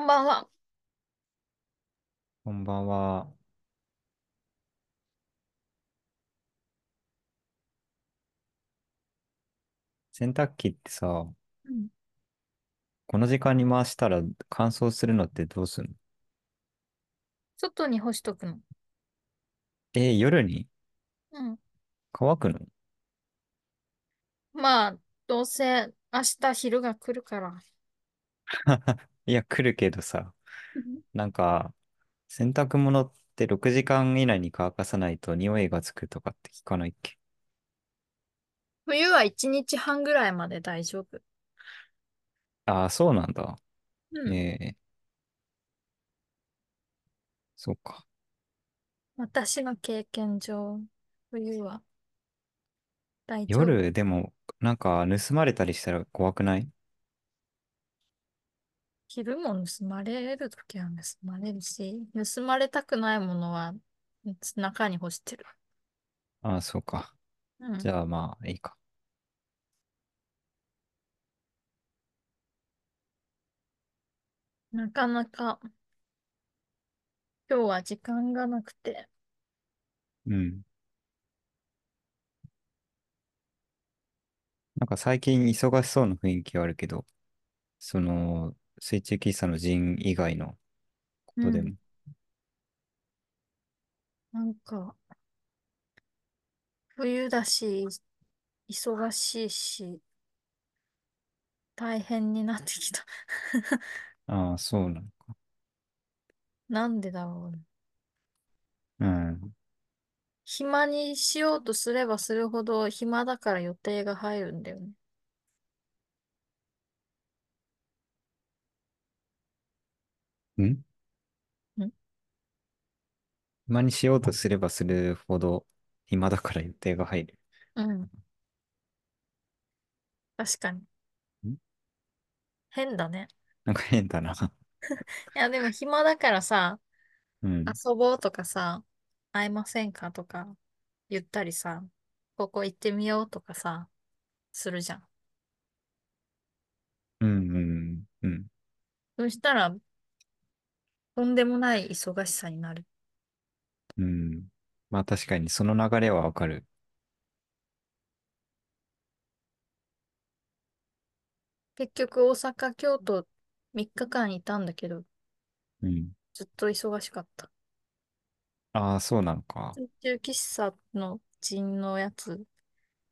こんばんは。こんばんは。洗濯機ってさ、うん。この時間に回したら乾燥するのってどうすんの？外に干しとくの。えー夜に？うん。乾くの？まあ、どうせ明日昼が来るから。いや、来るけどさ、うんなんか、洗濯物って6時間以内に乾かさないと匂いがつくとかって聞かないっけ？冬は1日半ぐらいまで大丈夫。ああー、そうなんだ。うん。えー、そうか。私の経験上、冬は大丈夫。夜、でも、なんか盗まれたりしたら怖くない？昼も盗まれるときは盗まれるし、盗まれたくないものは中に干してる。ああー、そうか。うん。じゃあまあ、いいか。なかなか今日は時間がなくて。うん。なんか最近忙しそうな雰囲気はあるけど、その、水中喫茶の人以外のこうん。とでも？なんか、冬だし、忙しいし、大変になってきた。ああ、そうなの。なんでだろうね。うん。暇にしようとすればするほど暇だから予定が入るんだよね。ん？ん？暇にしようとすればするほど暇だから予定が入る。うん。確かに。ん？変だね。なんか変だな。いや、でも暇だからさ、うん。遊ぼうとかさ、会えませんかとか言ったりさ、ここ行ってみようとかさ、するじゃん。うん、うん、うん。そしたら、とんでもない忙しさになる。うん。まあ確かにその流れはわかる。結局、大阪、京都3日間いたんだけど、うん。ずっと忙しかった。ああ、そうなのか。水中喫茶の陣のやつ、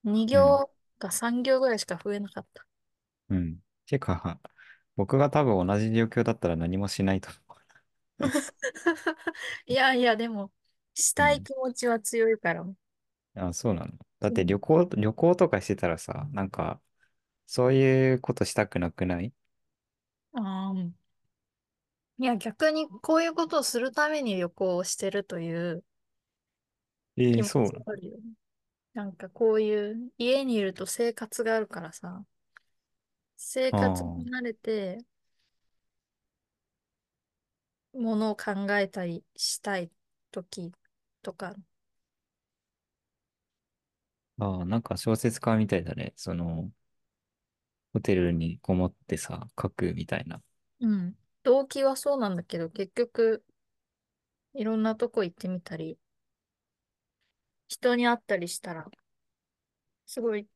2うん。行か3行ぐらいしか増えなかった。うん。てか、僕が多分同じ状況だったら何もしないと思う。いやいや、でも、うん。したい気持ちは強いから。あ、そうなの。だってうん。旅行、旅行とかしてたらさ、なんか、そういうことしたくなくない？あーいや、逆にこういうことをするために旅行をしてるというええ気持ちそうなの。があるよね。なんかこういう家にいると生活があるからさ、生活にあ慣れてものを考えたりしたい時とか、あ、ああ、なんか小説家みたいだね。その、ホテルにこもってさ、書くみたいな。うん。動機はそうなんだけど、結局いろんなとこ行ってみたり、人に会ったりしたら、すごい、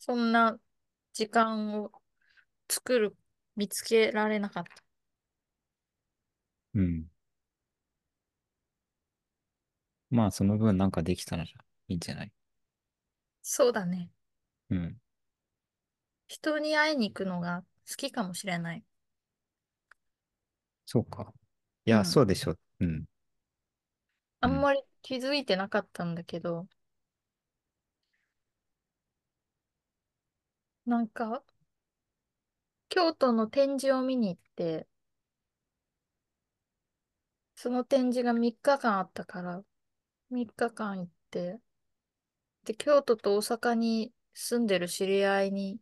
そんな時間を作る、見つけられなかった。うん。まあ、その分なんかできたならいいんじゃない？そうだね。うん。人に会いに行くのが好きかもしれない。そうか。いや、うん。そうでしょ。うん。うん。あんまり気づいてなかったんだけど、なんか、京都の展示を見に行って、その展示が3日間あったから、3日間行って、で、京都と大阪に住んでる知り合いに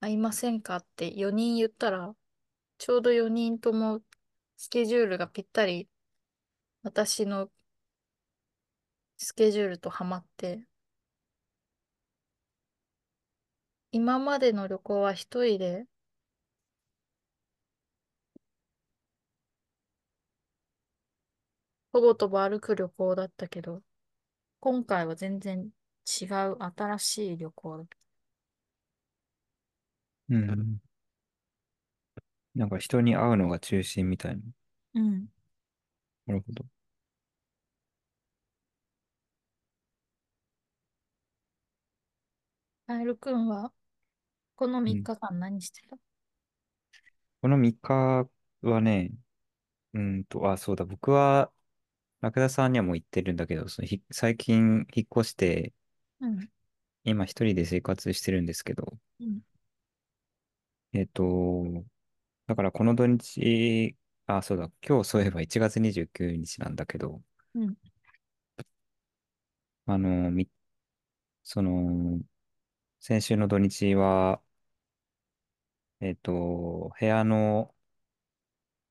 会いませんかって4人言ったら、ちょうど4人ともスケジュールがぴったり私のスケジュールとハマって、今までの旅行は一人で保護とば歩く旅行だったけど、今回は全然違う新しい旅行だ。うん。なんか人に会うのが中心みたいな。うん。なるほど。カエルくんは、この3うん。日間何してた？この3日はね、うんと、あ、そうだ、僕は、ラクダさんにはもう行ってるんだけど、そのひ最近引っ越して、うん。今一人で生活してるんですけど、うん。えっと、だからこの土日、あ、そうだ、今日そういえば1月29日なんだけど、うん。あの、み、その、先週の土日は、えっと、部屋の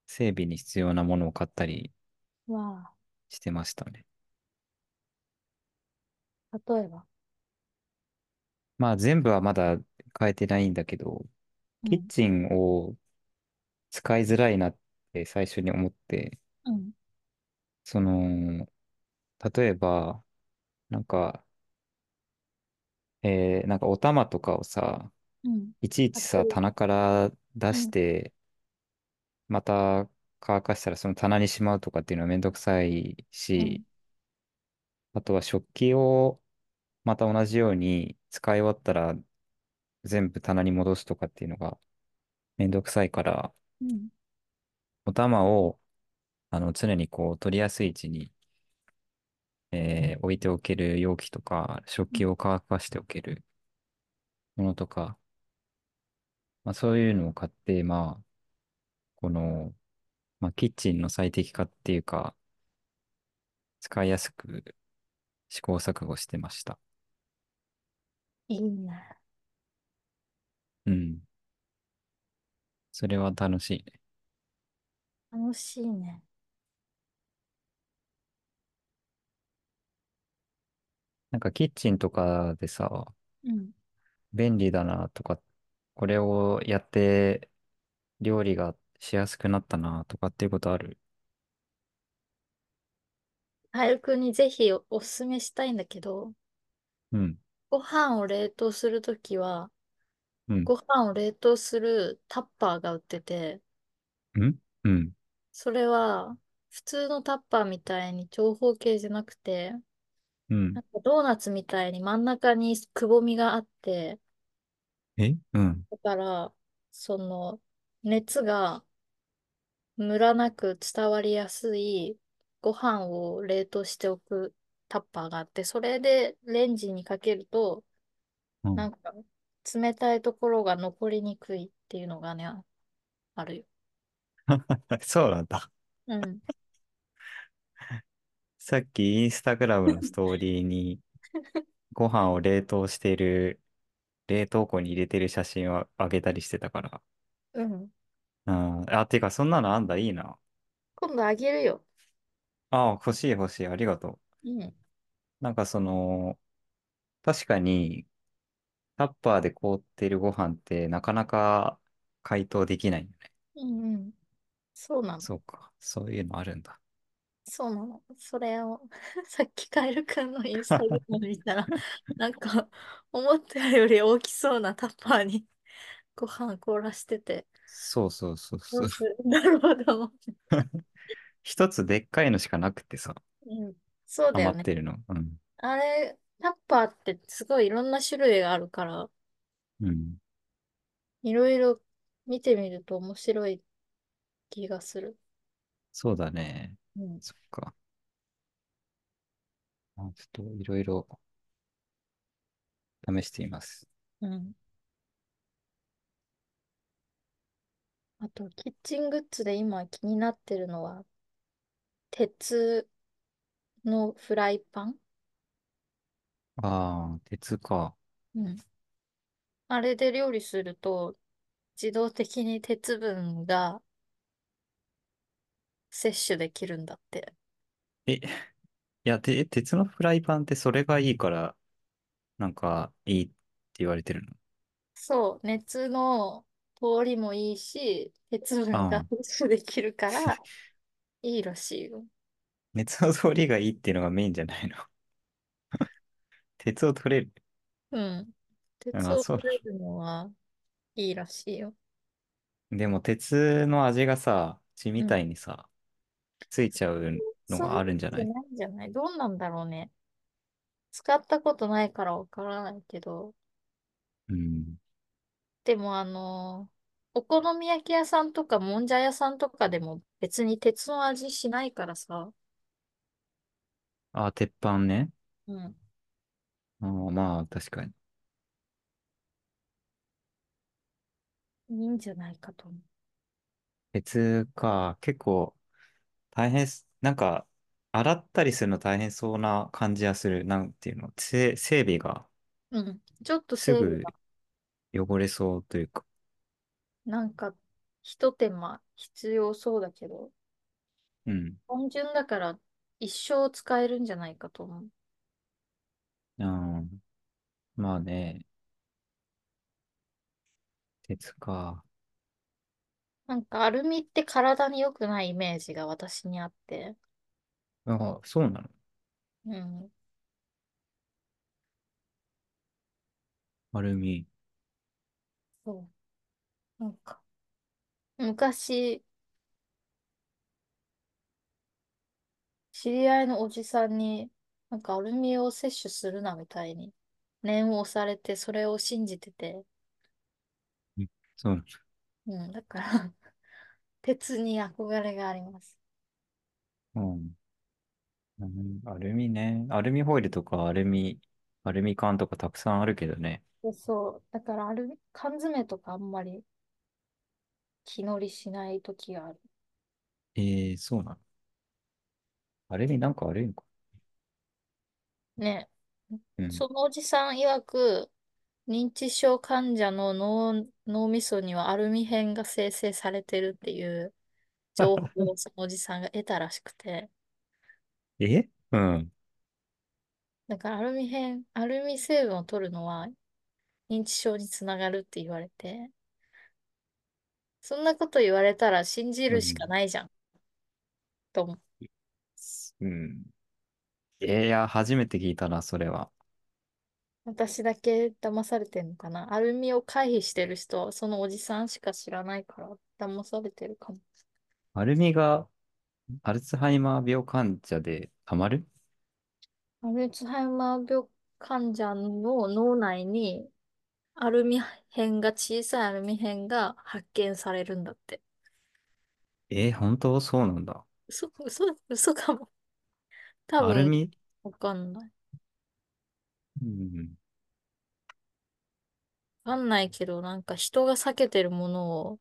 整備に必要なものを買ったりわしてましたね。あ、例えば？まあ全部はまだ変えてないんだけど、キッうん。チンを使いづらいなって最初に思って、うん。その、例えば、なんか、えーなんかお玉とかをさ、うん。いちいちさ、棚から出うん。して、また乾かしたらその棚にしまうとかっていうのはめんどくさいし、うん。あとは食器をまた同じように使い終わったら全部棚に戻すとかっていうのがめんどくさいから、うん。お玉をあの常にこう取りやすい位置に、えー置いておける容器とか、食器を乾かしておけるものとか、まあ、そういうのを買って、まあ、この、まあ、キッチンの最適化っていうか、使いやすく試行錯誤してました。いいね。うん。それは楽しいね。楽しいね。なんかキッチンとかでさ、うん。便利だなとか、これをやって料理がしやすくなったなとかっていうことある？カエルくんにぜひお、おすすめしたいんだけど、うん。ご飯を冷凍するときは、うん。ご飯を冷凍するタッパーが売ってて、うん？うん。それは普通のタッパーみたいに長方形じゃなくて、うん。なんかドーナツみたいに真ん中にくぼみがあって、え？うん。だから、その熱がムラなく伝わりやすいご飯を冷凍しておくタッパーがあって、それでレンジにかけると、うん。なんか冷たいところが残りにくいっていうのがね、あるよ。そうなんだ。うん。さっきインスタグラムのストーリーに ご飯を冷凍している、冷凍庫に入れてる写真をあげたりしてたから。うん。うん。あ、てか、そんなのあんだ、いいな。今度あげるよ。あ、欲しい欲しい、ありがとう。うん。なんかその、確かに、タッパーで凍ってるご飯ってなかなか解凍できないよね。うんうん。そうなの。そうか。そういうのあるんだ。そうなの。それを さっきカエルくんのインスタグラム見たら、なんか、思ったより大きそうなタッパーにご飯凍らしてて、そうそうそうそう。どうするんだろうと思って。一つでっかいのしかなくてさ、うん。そうだよね。余ってるの。うん。あれ、タッパーってすごいいろんな種類があるから、うん。いろいろ見てみると面白い気がする。そうだね。うん。そっか。あちょっといろいろ試しています。うん。あと、キッチングッズで今気になってるのは、鉄のフライパン？ああ、鉄か。うん。あれで料理すると、自動的に鉄分が摂取できるんだって。え、いや、て、鉄のフライパンってそれがいいから、なんかいいって言われてるの？そう、熱の通りもいいし、鉄分ができるからいいらしいよ。熱の通りがいいっていうのがメインじゃないの？鉄を取れる？うん。鉄あ、そうなを取れるのはいいらしいよ。の。でも鉄の味がさ、血みたうん。いにさ、ついちゃうのがあるんじゃない？とないんじゃないどうなんだろうね。使ったことないからわからないけど。うん。でもあのお好み焼き屋さんとかもんじゃ屋さんとかでも別に鉄の味しないからさ。あ、鉄板ね。うん。あまあ、確かに。いいんじゃないかと思鉄か、結構大変す、なんか、洗ったりするの大変そうな感じはする。なんていうの、せ整備がう。うん。ちょっとすぐ整備が汚れそうというか。なんか、ひと手間必要そうだけど、うん。単純だから一生使えるんじゃないかと思う。あーまあね、鉄か。なんかアルミって体に良くないイメージが私にあって。あ、そうなの？うん。アルミ。そう。なんか、昔、知り合いのおじさんに、なんかアルミを摂取するなみたいに念を押されて、それを信じてて。うんそうなの。うん。だから 鉄に憧れがあります。うんうんアルミね。アルミホイルとかアルミ、アルミ缶とかたくさんあるけどね。でそう。だからアルミ、缶詰とかあんまり気乗りしない時がある。ええそうなの？アルミなんか悪いのか？ね。うん。そのおじさん曰く、認知症患者の脳、脳みそにはアルミ片が生成されてるっていう情報を そのおじさんが得たらしくて、え？うん。だからアルミ片、アルミ成分を取るのは認知症につながるって言われて、そんなこと言われたら信じるしかうん。ないじゃん、と思う。うん。えーいや、初めて聞いたな、それは。私だけ騙されてんのかな。アルミを回避してる人はそのおじさんしか知らないから騙されてるかも。アルミがアルツハイマー病患者でたまる？アルツハイマー病患者の脳内にアルミ片が、小さいアルミ片が発見されるんだって。えー本当そうなんだ。嘘、嘘、嘘かも。多分、アルミ？わかんない。うん。わかんないけど、なんか人が避けてるものを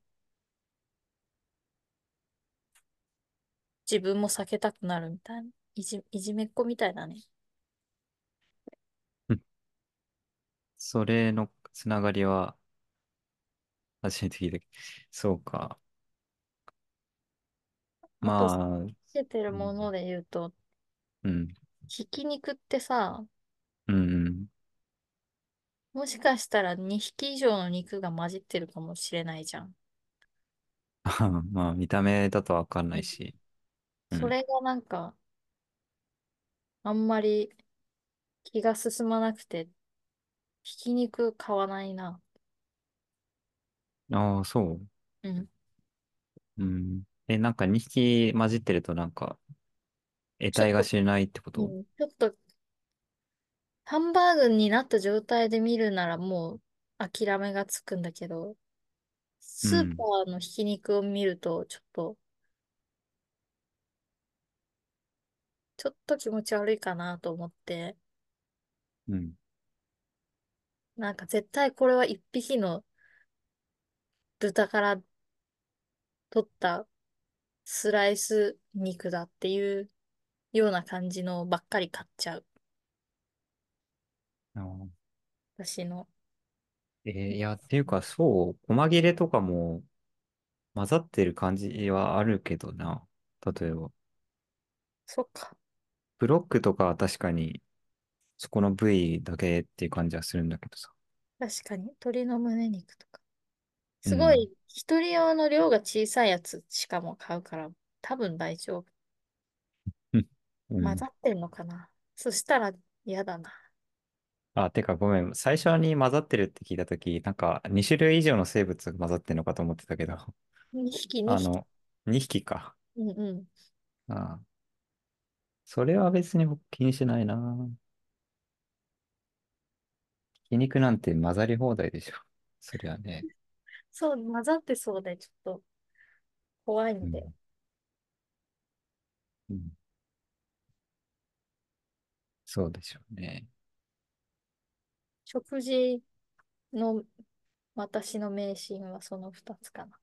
自分も避けたくなるみたいな。いじ、いじめっ子みたいだね。それのつながりは初めて聞いたけど。そうか。あと、避まあ、けてるものうん。で言うと、うん。ひき肉ってさ、うん。もしかしたら2匹以上の肉が混じってるかもしれないじゃん。まあ、見た目だとわかんなうんいし。うん。それがなんか、あんまり気が進まなくて、ひき肉買わないな。ああ、そうん。う。うん。え、なんか2匹混じってるとなんか、得体がちょっと、知れないってこと？うん、ちょっと、ハンバーグになった状態で見るならもう諦めがつくんだけど、スーパうん。ーのひき肉を見ると、ちょっと、ちょっと気持ち悪いかなと思って、うん。なんか絶対これは一匹の豚から取ったスライス肉だっていうような感じのばっかり買っちゃう。私の。えーいや、っていうか、そう、細切れとかも混ざってる感じはあるけどな。例えば、そっか。ブロックとかは確かに、そこの部位だけっていう感じはするんだけどさ。確かに。鶏の胸肉とか。うん。すごい、一人用の量が小さいやつしかも買うから、多分大丈夫。うん。混ざってんのかなそしたら嫌だな。あ、てかごめん。最初に混ざってるって聞いたとき、なんか2種類以上の生物が混ざってるのかと思ってたけど、2匹、2匹。あの、2匹？か。うんうん。ああ、それは別に気にしないな。ひき肉なんて混ざり放題でしょ。そりゃね。そう、混ざってそうで、ちょっと怖いんで。うん。うん。そうでしょうね。食事の私の迷信はその2つかな。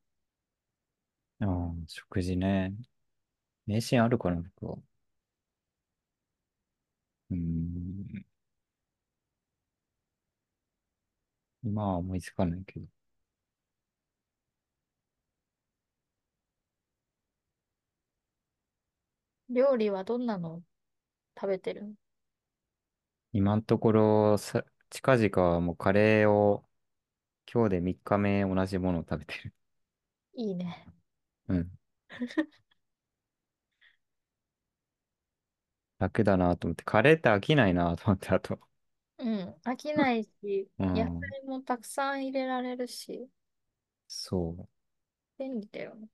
ああ、食事ね。迷信あるかな、僕は。うーん。今は思いつかないけど。料理はどんなの食べてる？の今のところさ、近々はもうカレーを今日で3日目同じものを食べてる。いいね。うん。楽だなと思って。カレーって飽きないなと思って、あと。うん。飽きないし、野菜うん。もたくさん入れられるし、そ便利だよね。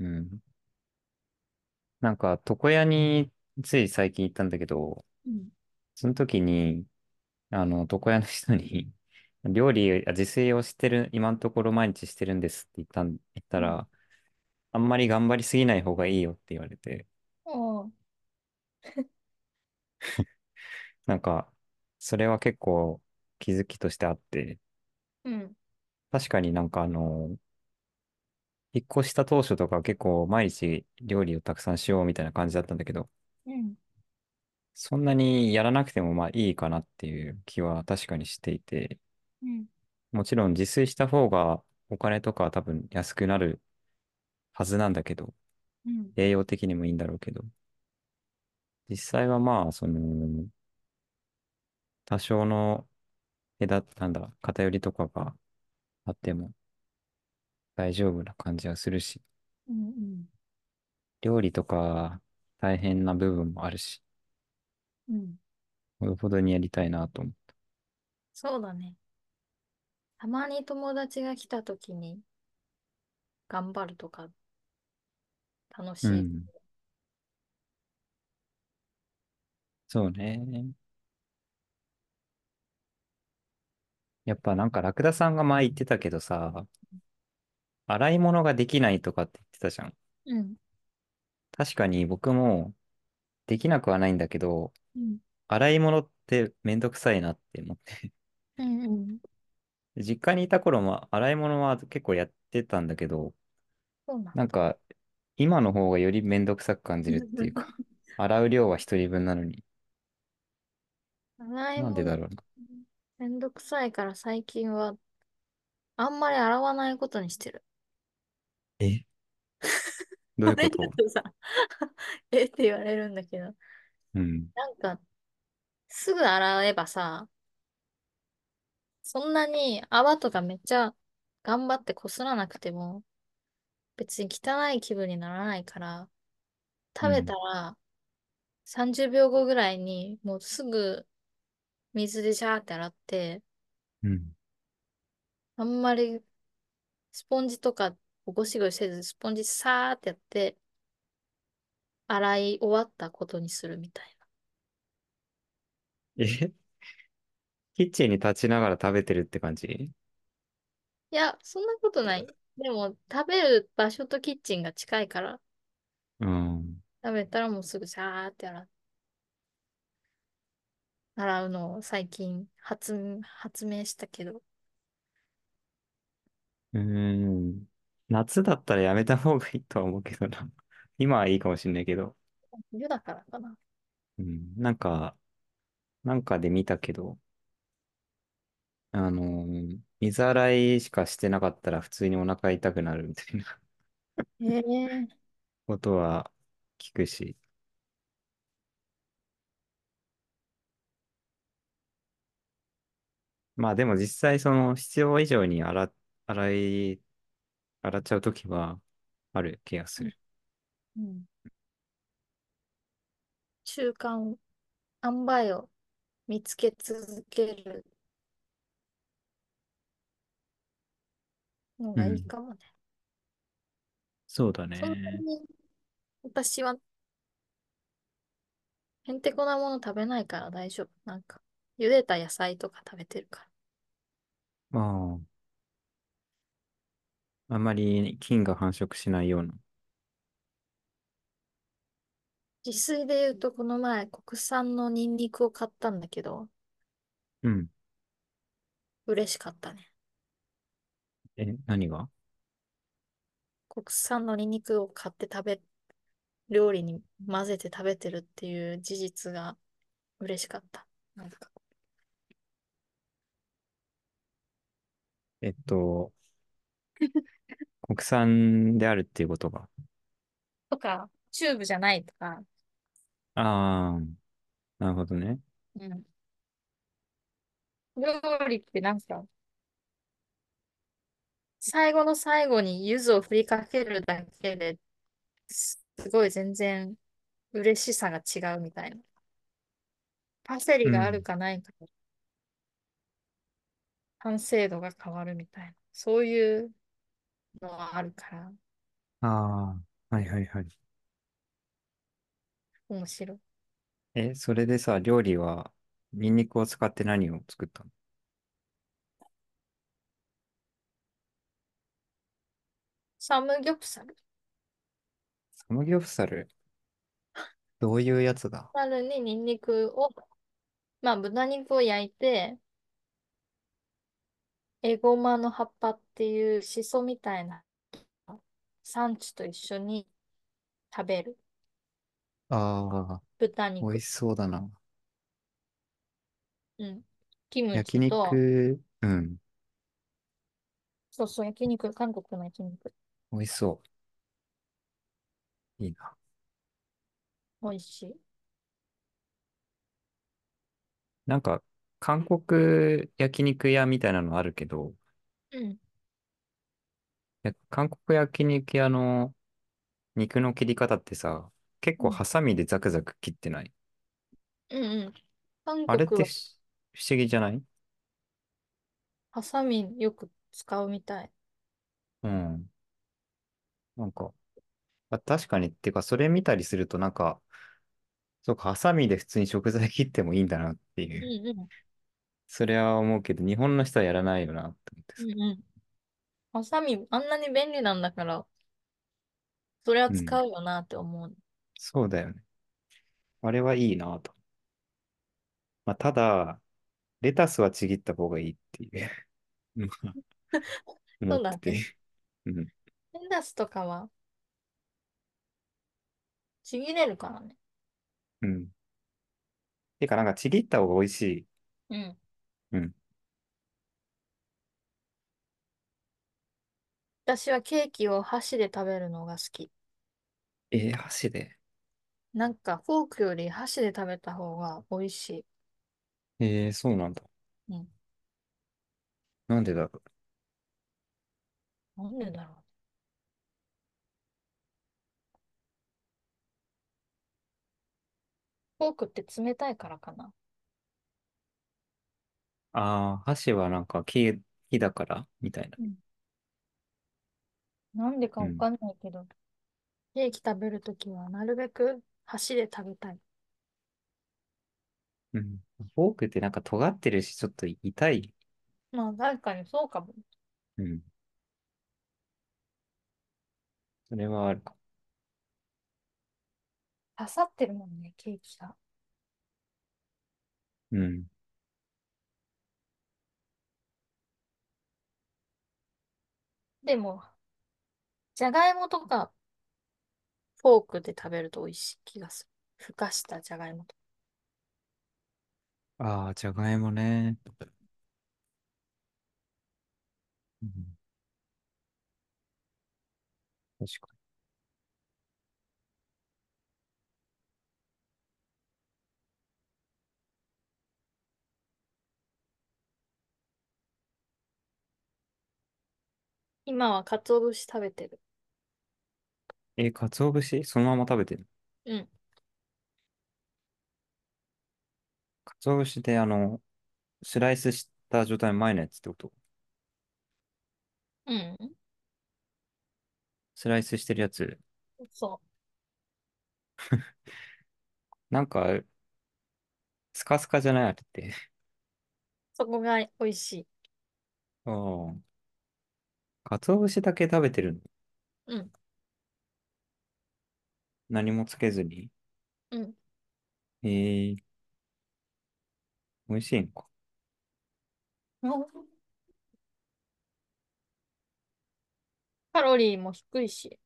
う。うん。なんか、床屋につい最近行ったんだけど、うん。その時に、あの、床屋の人に 料理、あ自炊をしてる、今のところ毎日してるんですって言ったん、言ったうん。ら、あんまり頑張りすぎない方がいいよって言われて、おう。なんか、それは結構気づきとしてあって、うん。確かになんかあの、引っ越した当初とか結構毎日料理をたくさんしようみたいな感じだったんだけど、うん。そんなにやらなくてもまあいいかなっていう気は確かにしていて、うん。もちろん自炊した方がお金とかは多分安くなるはずなんだけど、うん。栄養的にもいいんだろうけど、実際はまあ、その、多少の枝、なんだ、偏りとかがあっても大丈夫な感じはするし、うん。うん。料理とか大変な部分もあるし、うんほどほどにやりたいなと思う。そうだね。たまに友達が来た時に頑張るとか楽しい。うん。そうね。やっぱなんかラクダさんが前言ってたけどさ、洗い物ができないとかって言ってたじゃん。うん。確かに僕もできなくはないんだけど、うん。洗い物ってめんどくさいなって思って。うん。うん。実家にいた頃も洗い物は結構やってたんだけど、そうなんだ。なんか今の方がよりめんどくさく感じるっていうか、洗う量は一人分なのに。なんでだろうな。めんどくさいから最近はあんまり洗わないことにしてる。え？どうあれだいうこと？とさ、えって言われるんだけど、うん。なんかすぐ洗えばさ、そんなに泡とかめっちゃ頑張ってこすらなくても別に汚い気分にならないから、食べたうん。ら30秒後ぐらいにもうすぐ水でシャーって洗って、うん。あんまりスポンジとかゴシゴシせず、スポンジさーってやって、洗い終わったことにするみたいな。え？キッチンに立ちながら食べてるって感じ？いや、そんなことない。でも、食べる場所とキッチンが近いから、うん。食べたらもうすぐシャーって洗洗うのを最近発、発明したけど、うーん。夏だったらやめた方がいいとは思うけどな。今はいいかもしれないけど。冬だからかな。うん。なんか、なんかで見たけど、あのー水洗いしかしてなかったら普通にお腹痛くなるみたいなええ ことは聞くし。まあでも実際その必要以上に洗、洗い、洗っちゃうときはある気がすうん。る。うん習慣、塩梅を見つけ続けるのがいいうん。かもね。そうだそんなね。に私はへんてこなもの食べないから大丈夫。なんか、茹でた野菜とか食べてるから。まあ、あんまり菌が繁殖しないような。自炊で言うと、この前、国産のニンニクを買ったんだけど、うん。嬉しかったね。え、何が？国産のニンニクを買って食べ、料理に混ぜて食べてるっていう事実が嬉しかった。なんか、えっと、国産であるっていうことが。とか、チューブじゃないとか、ああ、なるほどね。うん。料理ってなんか、最後の最後に柚子を振りかけるだけですごい全然嬉しさが違うみたいな。パセリがあるうん。かないかで完成度が変わるみたいな。そういうのはあるからああ、はいはいはい。面白い。え、それでさ、料理は、ニンニクを使って何を作ったの？サムギョプサル？サムギョプサル？どういうやつだ？サルにニンニクを、まあ豚肉を焼いて、エゴマの葉っぱっていうシソみたいなサンチュと一緒に食べる。ああー、美味豚肉。しそうだな。うん。キム焼チと、肉、うん、そうそう、焼肉、韓国の焼肉。美味しそう。いいな。美味しい。なんか、韓国焼肉屋みたいなのあるけど、うん。や韓国焼肉屋の肉の切り方ってさ、結構うん。ハサミでザクザク切ってない？うんうん。韓あれって国は不不思議じゃない？ハサミよく使うみたい。うん。なんか、あ、確かに、っていうか、それ見たりすると、なんか、そうか、ハサミで普通に食材切ってもいいんだなっていう。うんうん。それは思うけど、日本の人はやらないよなって思ってさ。うんうん。ハサミ、あんなに便利なんだから、それはうん。使うよなって思う。そうだよね。あれはいいなと。まあ、ただ、レタスはちぎった方がいいっていうまあ 思ってて。そうだね。うん。レタスとかはちぎれるからね。うん。てか、なんかちぎった方が美味しい。うん。うん。私はケーキを箸で食べるのが好き。えー、箸で？なんかフォークより箸で食べた方が美味しい。えー、そうなんだ。うん。なんでだろなんでだろう？フォークって冷たいからかな。う。ああ、箸はなんか木、木だから？みたいな。うん。なんでかうん。わかんないけど、ケーキ食べるときはなるべく箸で食べたい。うん。フォークってなんか尖ってるし、ちょっと痛い。まあ確かにそうかも。うん。それはあるか刺さってるもんね、ケーキが。も。うん。でも、じゃがいもとかフォークで食べると美味しい気がする。ふかしたじゃがいもとか。ああ、じゃがいもね。うん。確か今は鰹節食べてる。に。え、鰹節？そのまま食べてる？うん。鰹節であの、スライスした状態の前のやつってこと？うん。スライスしてるやつ。そう。なんか、スカスカじゃない？あれって。そこが美味しい。ああ。鰹節だけ食べてるの？うん。何もつけずに？うん。ええ美味しいのか。カロリーも低いし。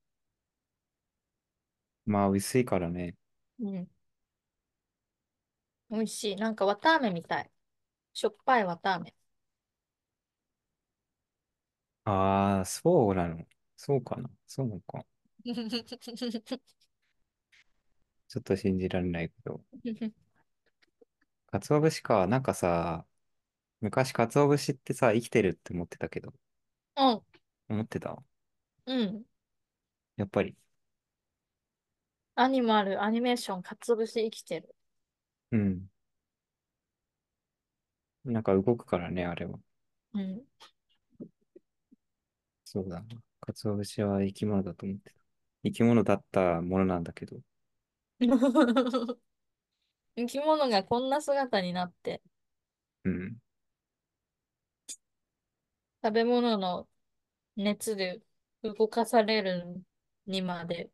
まあ、薄いからね。うん。美味しい。なんか綿あめみたい。しょっぱい綿あめ。ああ、そうなの。そうかな。そうなのか。ちょっと信じられないけど。鰹節か。なんかさ、昔鰹節ってさ、生きてるって思ってたけど。うん。思ってた？うん。やっぱり。アニマル、アニメーション、かつぶし生きてる。うん。なんか動くからね、あれは。うん。そうだな。鰹節は生き物だと思ってた。生き物だったものなんだけど。生き物がこんな姿になって、うん。食べ物の熱で動かされるにまで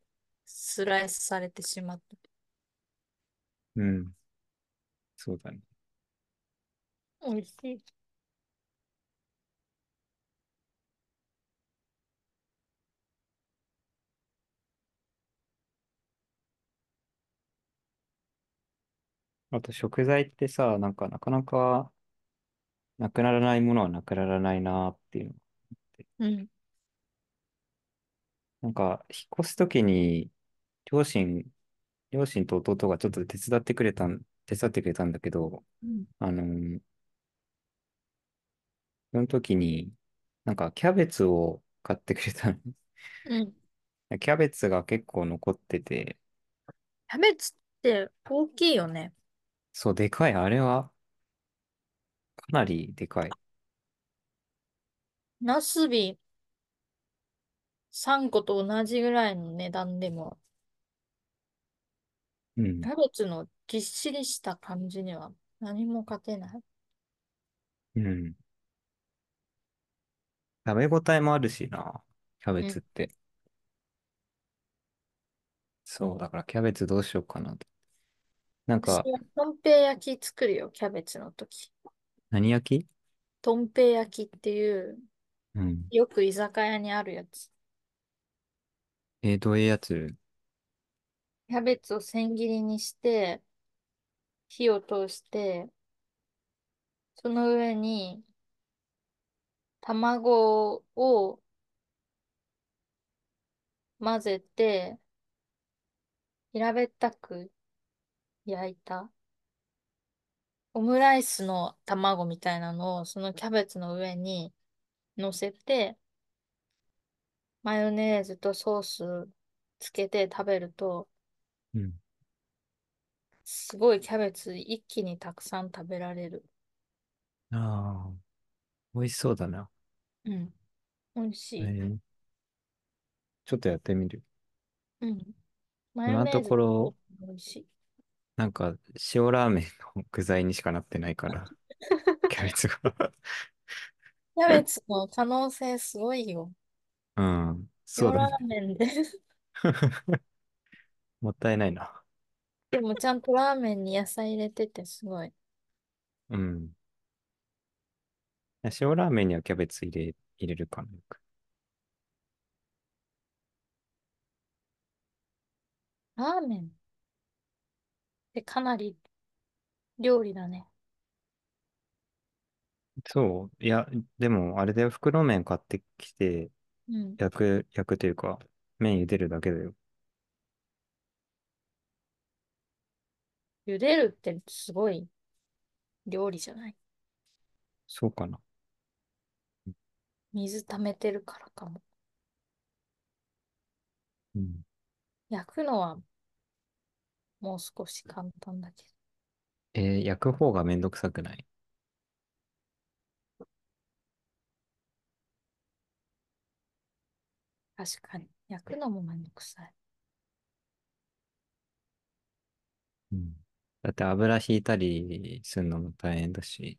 スライスされてしまった。うん。そうだね。美味しい。あと食材ってさ、なんかなかなかなくならないものはなくならないなっていうの。うん。なんか、引っ越すときに、両親、両親と弟がちょっと手伝ってくれたん、手伝ってくれたんだけど、うん。あのーその時に、なんかキャベツを買ってくれたの。うん。キャベツが結構残ってて、キャベツって大きいよね。そう、でかい。あれは、かなりでかい。ナスビ3個と同じぐらいの値段でも、うん。キャベツのぎっしりした感じには何も勝てない。うん。食べ応えもあるしな、キャベうん。ツって。そう、だからキャベツどうしようかなと。なんか、私はとんぺい焼き作るよ、キャベツの時。何焼き？とんぺい焼きっていう、うん。よく居酒屋にあるやつ。えー、どういうやつ？キャベツを千切りにして、火を通して、その上に卵を混ぜて、平べったく焼いた。オムライスの卵みたいなのをそのキャベツの上に乗せて、マヨネーズとソースつけて食べると、うん。すごいキャベツ一気にたくさん食べられる。ああ、美味しそうだな。うん。美味しい。えー、ちょっとやってみる。うん。マヨ今のとネーズころ、美味しい。なんか、塩ラーメンの具材にしかなってないから、キャベツがキャベツの可能性すごいよ。うん、そう塩ラ。ーメンで もったいないな。でもちゃんとラーメンに野菜入れててすごい。うん。塩ラーメンにはキャベツ入れ、入れるかな。よくラーメン？ってかなり料理だね。そう。いや、でも、あれだよ。袋麺買ってきて、うん。焼く、焼くというか、麺茹でるだけだよ。茹でるってすごい料理じゃない？そうかな。水溜めてるからかも。うん。焼くのはもう少し簡単だけど。えー焼く方がめんどくさくない？確かに。焼くのもめんどくさい。うんだって油引いたりするのも大変だし。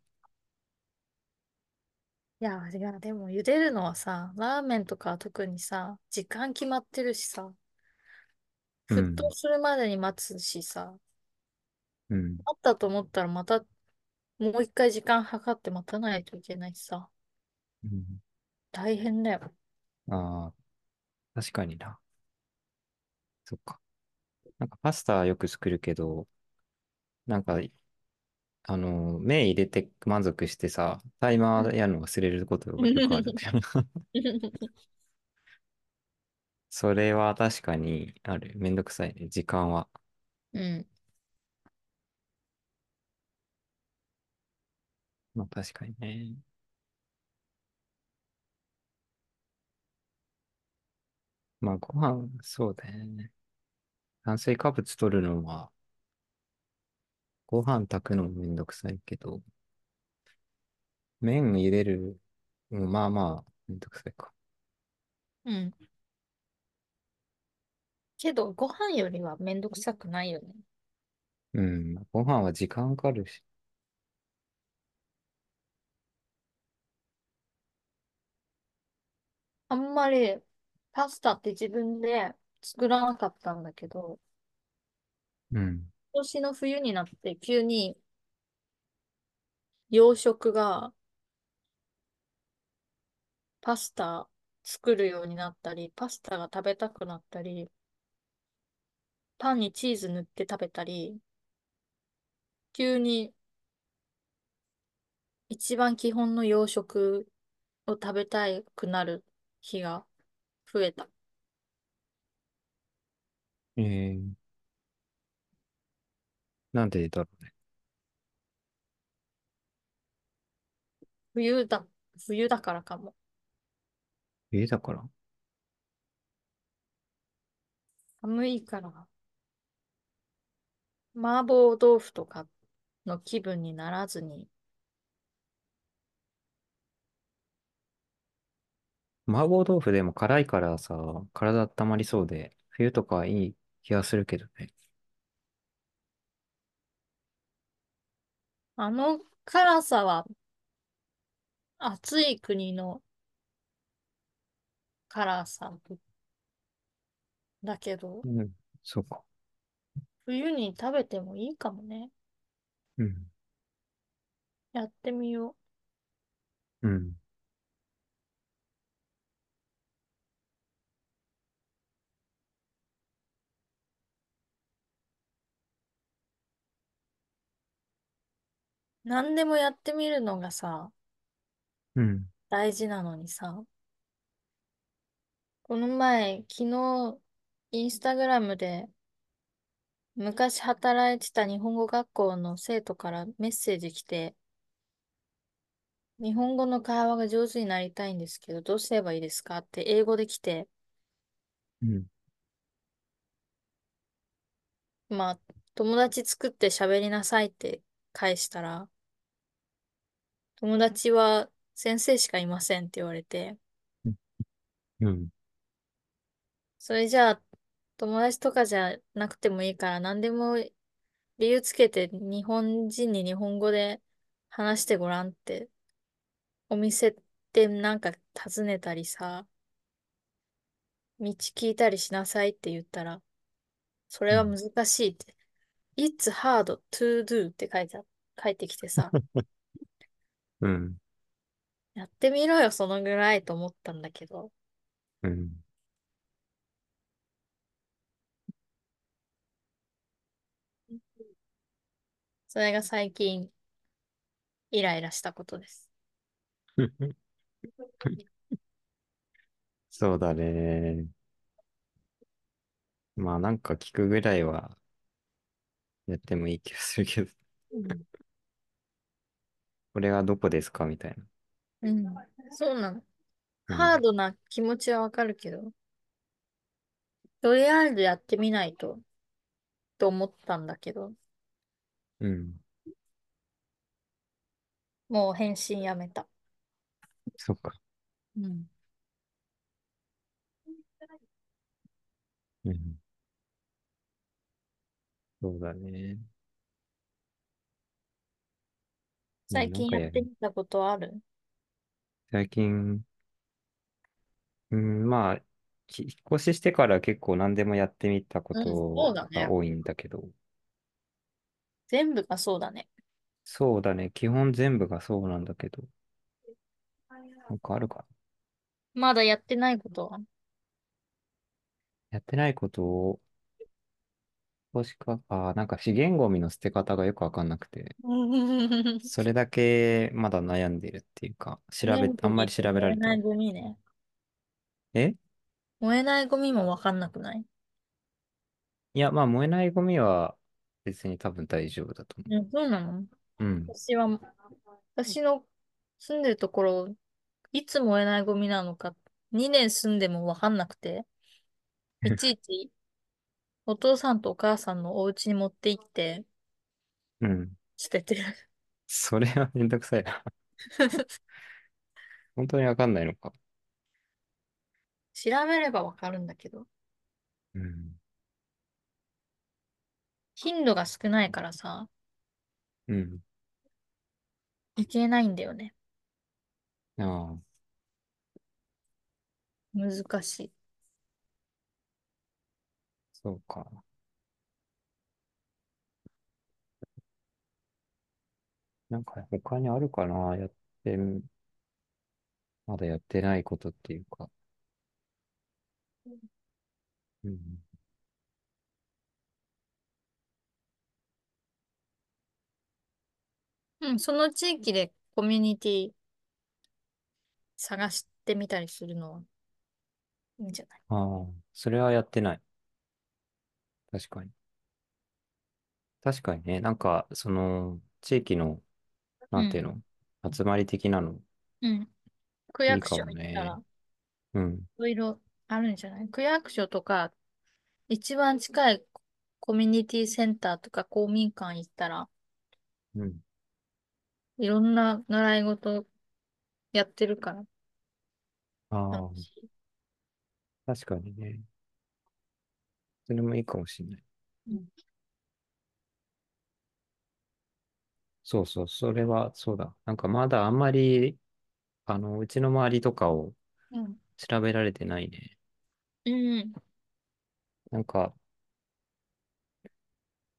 いや、いや、でも茹でるのはさ、ラーメンとかは特にさ、時間決まってるしさ、沸騰うん。するまでに待つしさ、うん。あったと思ったらまたもう一回時間計って待たないといけないしさ、うん大変だよ。ああ、確かにな。そっか。なんかパスタよく作るけど、なんか、あの、麺入れて満足してさ、タイマーやるの忘れることがよくあるんだよな。それは確かにある。めんどくさいね。時間は。うん。まあ確かにね。まあご飯、そうだよね。炭水化物取るのは、ご飯炊くのもめんどくさいけど、麺入れる、うんまあまあ、めんどくさいか。うん。けど、ご飯よりはめんどくさくないよね。うん。ご飯は時間かかるし。あんまりパスタって自分で作らなかったんだけど、うん。今年の冬になって急に洋食がパスタ作るようになったり、パスタが食べたくなったり、パンにチーズ塗って食べたり、急に一番基本の洋食を食べたくなる日が増えた。えー、なんでだろうね。冬だ、冬だからかも。えだから？寒いから、麻婆豆腐とかの気分にならずに、麻婆豆腐でも辛いからさ、体温まりそうで、冬とかいい気がするけどね。あの辛さは暑い国の辛さだけど、うん。そうか。冬に食べてもいいかもね。うん。やってみようん。う。何でもやってみるのがさ、うん。大事なのにさ、この前、昨日、インスタグラムで、昔働いてた日本語学校の生徒からメッセージ来て、日本語の会話が上手になりたいんですけど、どうすればいいですかって英語で来て、うん。まあ、友達作って喋りなさいって返したら、友達は先生しかいませんって言われて、うん。それじゃあ、友達とかじゃなくてもいいから何でも理由つけて日本人に日本語で話してごらんってお店ってなんか尋ねたりさ、道聞いたりしなさいって言ったら、それはうん。難しいって。It's hard to do って書いてあ、書いてきてさ、うん。やってみろよ、そのぐらいと思ったんだけど、うん。それが最近イライラしたことです。そうだね。まあなんか聞くぐらいはやってもいい気がするけど、うん。これはどこですか？みたいな。うん。そうなの。うん。ハードな気持ちはわかるけど、とりあえずやってみないと、と思ったんだけど、うん。もう返信やめた。そっか。うん。うん。そうだね。まあ最近やってなんかやる。みたことある？最近、うん、まあ、き引っ越ししてから結構何でもやってみたこうん、そうとだね。が多いんだけど、全部がそうだね。そうだね。基本全部がそうなんだけど、なんかあるかな？まだやってないことは？やってないことを、少しか、あー、なんか資源ゴミの捨て方がよくわかんなくて、うんそれだけまだ悩んでるっていうか、調べ、あんまり調べられてない。燃えないゴミね。え？燃えないゴミもわかんなくない？いや、まあ燃えないゴミは別に多分大丈夫だと思うん、そうなの？う。うん。私は、私の住んでるところ、いつ燃えないゴミなのか、2年住んでもわかんなくて、いちいちお父さんとお母さんのお家に持って行ってうん。捨ててる。それはめんどくさいな。本当にわかんないのか。調べればわかるんだけど、うん。頻度が少ないからさ、うん。いけないんだよね。ああ、難しい。そうか。なんか他にあるかな？やってみ、まだやってないことっていうか。うん。うん、その地域でコミュニティ探してみたりするのはいいんじゃない？ああ、それはやってない。確かに。確かにね。なんか、その、地域の、うん。なんていうの？集まり的なの、うん。区いいか役所もね。行ったら、いうん。ろいろあるんじゃない？区役所とか、一番近いコミュニティセンターとか公民館行ったら、うん。いろんな習い事やってるからああ、楽しい。確かにね。それもいいかもしれない。うん。そうそう、それはそうだ。なんかまだあんまり、あの、うちの周りとかをうん。調べられてないね。うん。なんか、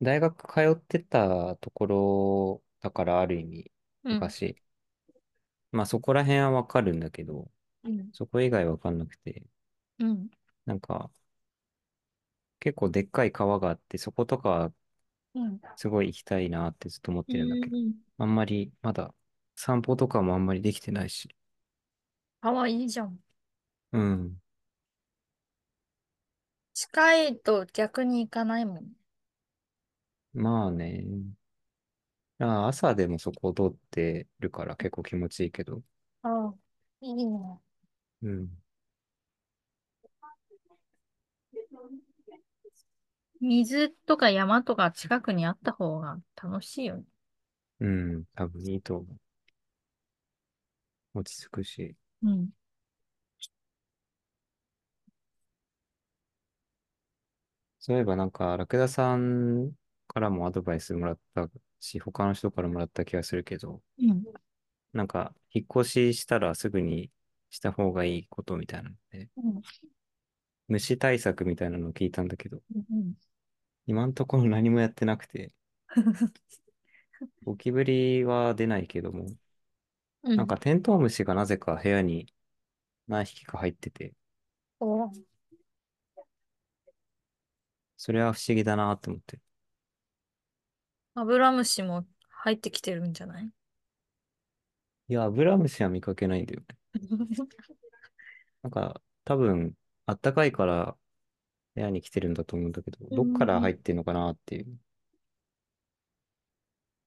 大学通ってたところだからある意味、うん。昔。まあそこら辺はわかるんだけど、うん。そこ以外わかんなくて、うん。なんか結構でっかい川があって、そことかうん。すごい行きたいなってずっと思っうてるんだけど、ん。あんまりまだ散歩とかもあんまりできてないし。かわいいじゃん。うん。近いと逆に行かないもん。まあね。ああ朝でもそこを通ってるから結構気持ちいいけど。ああ、いいね。うん。水とか山とか近くにあった方が楽しいよね。うん。多分いいと思う。落ち着くし。うん。そういえばなんか、ラクダさんからもアドバイスもらったし、他の人からもらった気がするけど、うん。なんか、引っ越ししたらすぐにした方がいいことみたいなので、うん。虫対策みたいなのを聞いたんだけど、うん。今のところ何もやってなくて、ゴキブリは出ないけども、うん。なんかテントウムシがなぜか部屋に何匹か入ってて、おそれは不思議だなって思って。アブラムシも入ってきてるんじゃない？いや、アブラムシは見かけないんだよね。なんか、多分、あったかいから部屋に来てるんだと思うんだけど、うどっからん。入ってんのかなっていう。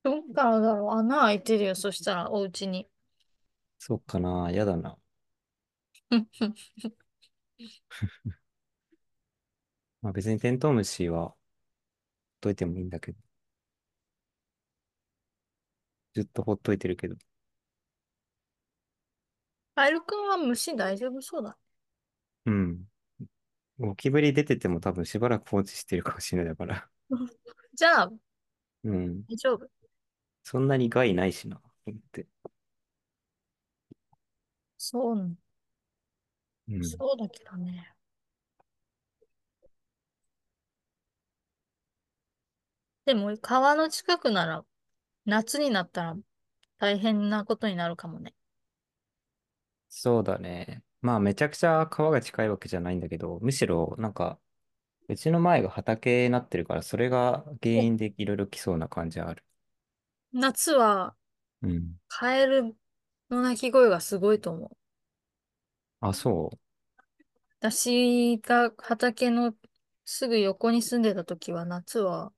どっからだろう？穴開いてるよ。そしたら、お家に。そうかな、やだな。まあ別にテントウムシはほっといてもいいんだけど、ずっとほっといてるけど。カエル君は虫大丈夫そうだ。うん。ゴキブリ出てても多分しばらく放置してるかもしれないから。じゃあ、うん。大丈夫？そんなに害ないしな、と思って。そう、うん。そうだけどね。でも、川の近くなら、夏になったら大変なことになるかもね。そうだね。まあめちゃくちゃ川が近いわけじゃないんだけど、むしろなんか、うちの前が畑になってるから、それが原お因でいろいろ来そうな感じはある。夏はうん。カエルの鳴き声がすごいと思う。あ、そ私が畑のすぐ横に住んでた時は夏は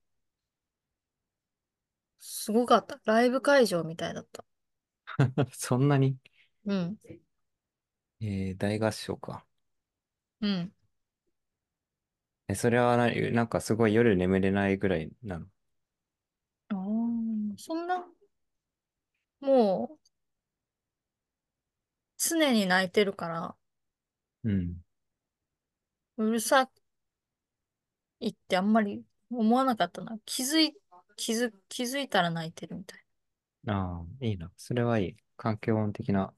すごかった。ライブ会場みたいだった。う。そんなに？うん。えー、大合唱か。うん。え、それはな、なんかすごい夜眠れないぐらいなの？ああ、そんな、もう常に泣いてるから、うん。うるさいってあんまり思わなかったな。気づい、気づ、気づいたら泣いてるみたいああ、いいな。それはいい。環境音的な。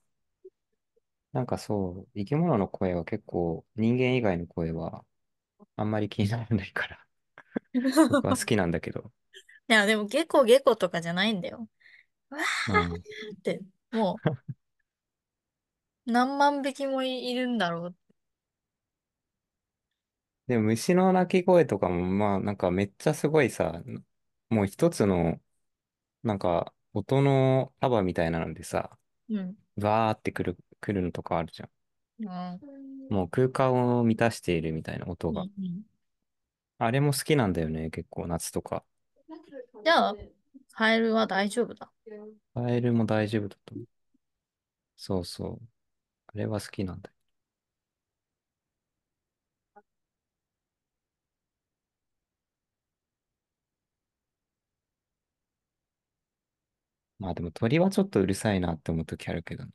なんかそう、生き物の声は結構、人間以外の声はあんまり気にならないから、な。僕は好きなんだけど。いや、でもゲコゲコとかじゃないんだよ。わうん。ーって、もう何万匹もいるんだろう。でも虫の鳴き声とかも、まあなんかめっちゃすごいさ、もう一つの、なんか音の束みたいなのでさ、うん。バーってくる、くるのとかあるじゃん。うん。もう空間を満たしているみたいな音が。うんうんあれも好きなんだよね、結構夏とか。じゃあ、カエルは大丈夫だ。カエルも大丈夫だと思う。そうそう。あれは好きなんだよ。まあでも鳥はちょっとうるさいなって思うときあるけどな。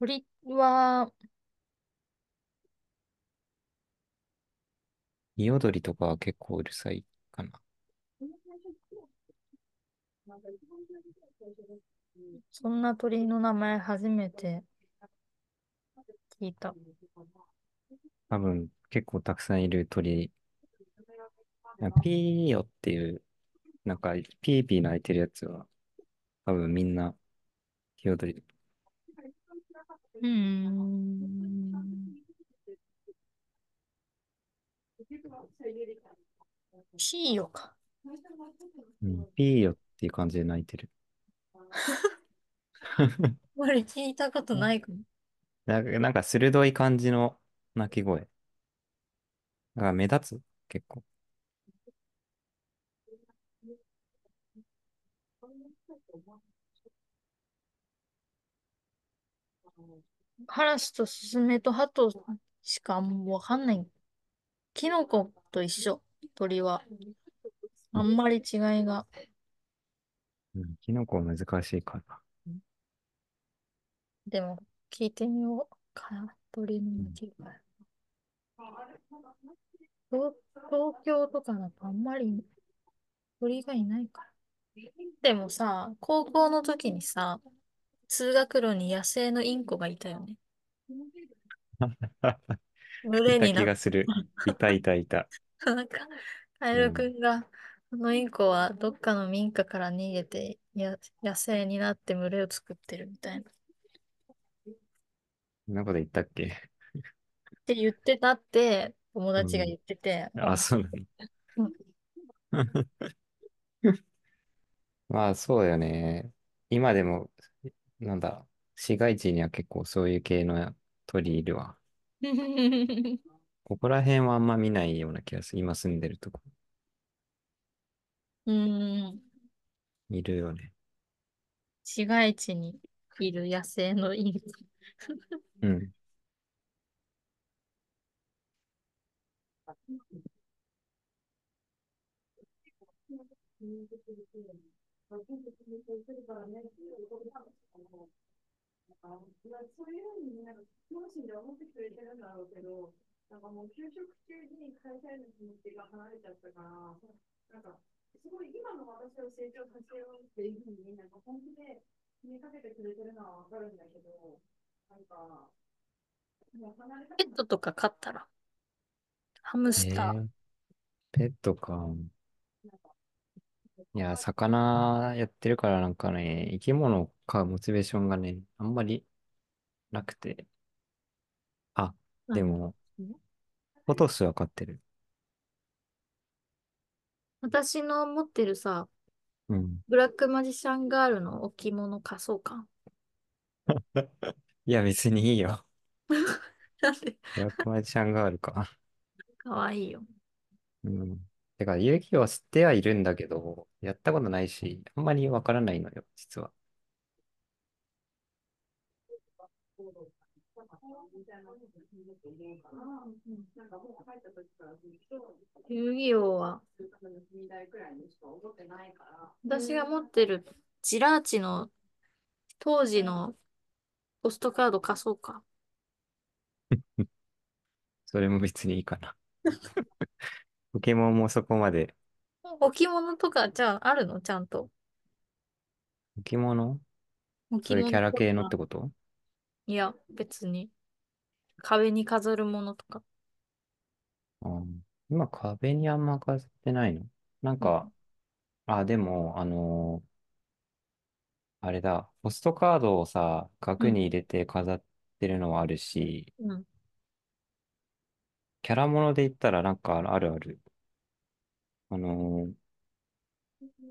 鳥は、ニオドリとかは結構うるさいかな。そんな鳥の名前初めて聞いた。多分結構たくさんいる鳥。ピーヨっていう、なんかピーピー鳴いてるやつは多分みんなヒヨドリ。うーん。ピーヨか。うん、ピーヨっていう感じで鳴いてる。あまり聞いたことないかも。なんかなんか鋭い感じの鳴き声。だから目立つ？結構。カラスとスズメとハトしかわかんない。キノコと一緒、鳥は。あんまり違いが。うん、キノコは難しいかな。でも、聞いてみようかな。鳥の鳴うん、き声。東、東京とかだとあんまり鳥がいないから。でもさ、高校の時にさ、通学路に野生のインコがいたよね。群 いたれになっ気がする。いたいたいた。た。なんか、カエうん。んが、あのインコはどっかの民家から逃げて、や、野生になって群れを作ってるみたいな。っそんなこと言ったっけ？て言ってたって、友うん。達が言ってて、あ、あ、そうなの。うん まあそうよね。今でも、なんだ、市街地には結構そういう系の鳥いるわ。ここら辺はあんま見ないような気がする。今住んでるとこ。うーん、いるよね。市街地にいる野生のインコ。うん。そういうふうになんか両親で思ってくれてるんだろうけど、なんかもう給食中に会社への気持ちが離れちゃったから、なんかすごい今の私を成長させようっていうふうになんか本気で気にかけてくれてるのはわかるんだけど、なんかもう離れたペットとか飼ったら、ハムスター。えー、ペットか。いや、魚やってるからなんかね、生き物を飼うモチベーションがね、あんまりなくて。あ、でも、ポトスは飼ってる。私の持ってるさ、うん。ブラックマジシャンガールの置物仮装か。いや、別にいいよ。なんで？ブラックマジシャンガールか。かわいいよ。うん。てか、遊戯王知ってはいるんだけど、やったことないし、あんまりわからないのよ、実は。遊戯王は、私が持ってるジラーチの当時のポストカード貸そうか。それも別にいいかな。ポケモンもそこまで。置物とか、じゃあ、あるの？ちゃんと。置物そ置れキャラ系のっ。てこと？いや、別に。壁に飾るものとか。うん、今壁にあんま飾ってないの？なんうん。か、あ、でも、あのーあれだ、ポストカードをさ、うん。額に入れて飾ってるのはあるし、うん。キャラもので言ったらなんかあるある。あのー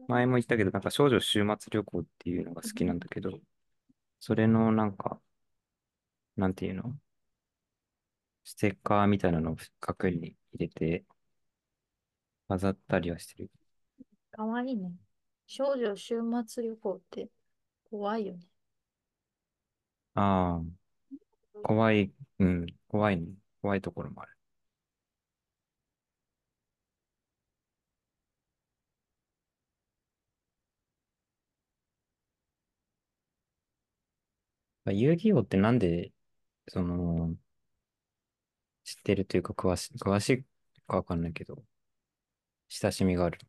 前も言ったけど、なんか少女週末旅行っていうのが好きなんだけど、それのなんか、なんていうの？ステッカーみたいなのを額に入れて飾ったりはしてる。かわいいね。少女週末旅行って怖いよね。ああ、怖い、うん、怖いね。怖いところもある。遊戯王ってなんで、その、知ってるというか詳しい、詳しいかわかんないけど、親しみがある？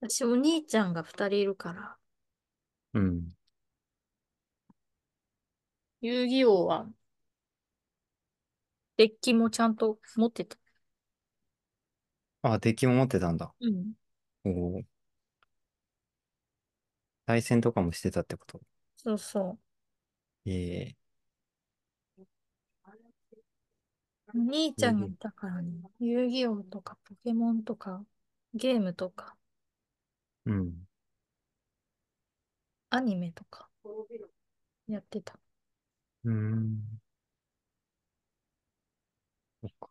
私、お兄ちゃんが二人いるから、うん。遊戯王はデッキもちゃんと持ってた。あ、デッキも持ってたんだ。うん。おお。対戦とかもしてたってこと？そうそう。ええお兄ちゃんがいたからね。遊戯王とかポケモンとかゲームとか王。うん。アニメとかやってた。うーん。そっか。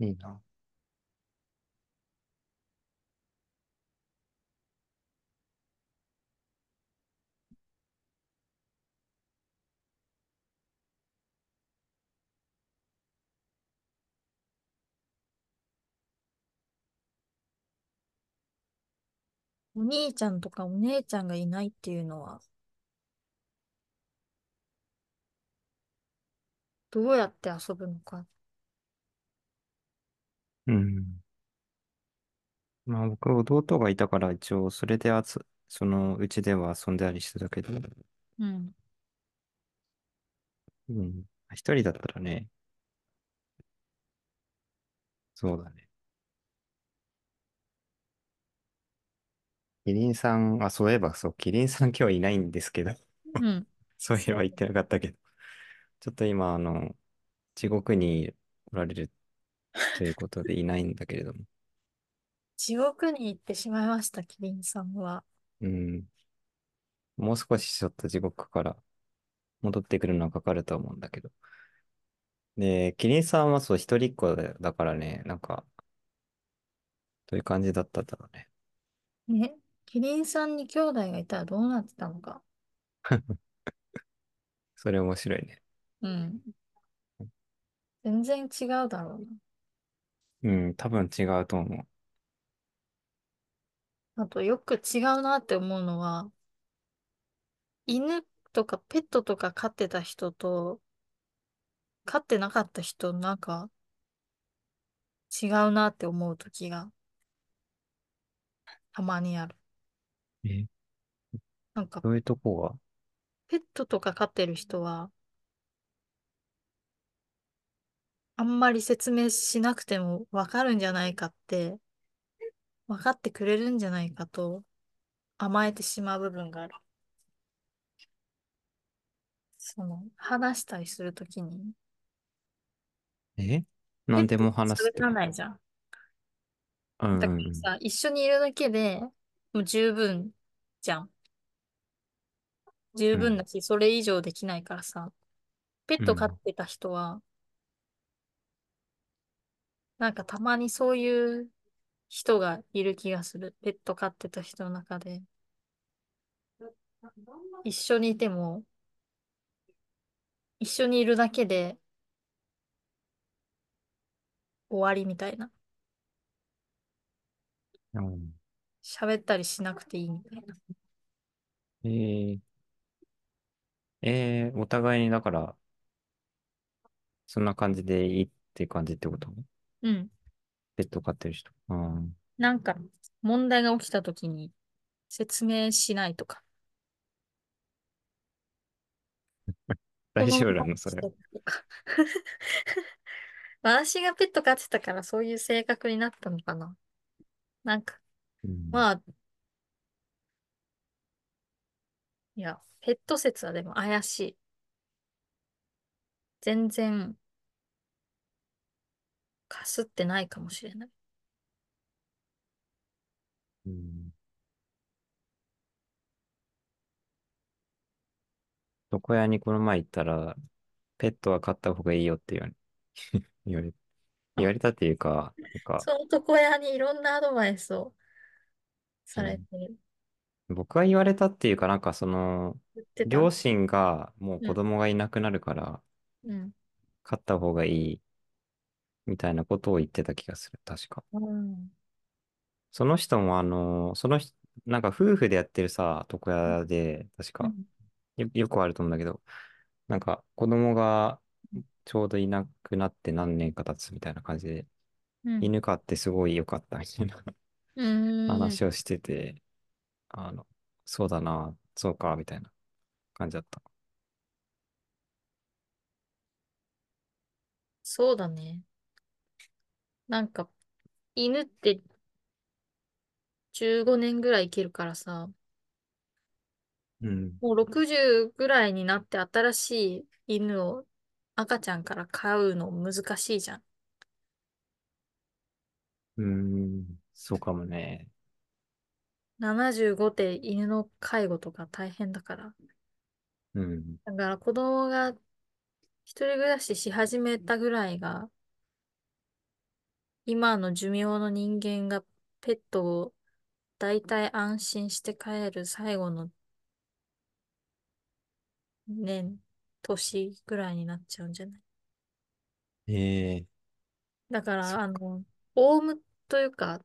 いいな。お兄ちゃんとかお姉ちゃんがいないっていうのはどうやって遊ぶのか。うん。まあ僕、弟がいたから一応、それであつ、そのうちでは遊んだりしてたけど、うん。うん。一人だったらね、そうだね。キリンさん、あ、そういえばそう、キリンさん今日いないんですけど、うん。そういえば言ってなかったけど、ちょっと今、あの、地獄におられるということでいないんだけれども、地獄に行ってしまいました、キリンさんは。うん。もう少しちょっと地獄から戻ってくるのはかかると思うんだけど。で、キリンさんはそう、一人っ子だだからね、なんか、どういう感じだったんだろうね。ね。キリンさんに兄弟がいたらどうなってたのか。それ面白いね。うん。全然違うだろうな。うん、多分違うと思あとよく違うなって思うのは、犬とかペットとか飼ってた人と飼ってなかった人、なんか違うなって思う時がたまにある。え、なんかどういうとこが？ペットとか飼ってる人は、あんまり説明しなくてもわかるんじゃないかって、わかってくれるんじゃないかと甘えてしまう部分がある。その、話したりするときに、え？ペット何でも話すっ喋らてこと？ないじゃん。うんだんうん。らさ、一緒にいるだけでもう十分じゃん。十うん分だし、それ以上できないからさ、ペット飼っうんてた人は、なんかたまにそういう人がいる気がする。ペット飼ってた人の中で。一緒にいても、一緒にいるだけで終わりみたいな。うん喋ったりしなくていいみたいな。えー、えー、お互いにだから、そんな感じでいいって感じってこと？うん。ペット飼ってる人。うん。なんか問題が起きた時に説明しないとか。大丈夫なのそれ？私がペット飼ってたからそういう性格になったのかな。なんか、うん。まあ、いや、ペット説はでも怪しい。全然かすってないかもしれない。うん床屋にこの前行ったら、ペットは飼った方がいいよって言われ、言われ、言あ、われたっていうか、なんか、その床屋にいろんなアドバイスをされうんてる。僕は言われたっていうか、なんかその、言ってた両親がもううん。子供がいなくなるから、うん。飼った方がいいみたいなことを言ってた気がする、確か。うん。その人もあの、その人、なんか夫婦でやってるさ、床屋で、確か、うん。よ、よくあると思うんだけど、なんか子供がちょうどいなくなって何年か経つみたいな感じで、うん。犬飼ってすごい良かったみたいな。話をしてて、あの、そうだな、そうか、みたいな感じだった。そうだね。なんか、犬って15年ぐらい生きるからさ、うん。もう60ぐらいになって新しい犬を赤ちゃんから飼うの難しいじゃん。うーん、そうかもね。75で犬の介護とか大変だから。うん。だから子供が一人暮らしし始めたぐらいが、今の寿命の人間がペットを大体安心して飼える最後の年、年ぐらいになっちゃうんじゃない？ええだから。あの、オウムというか、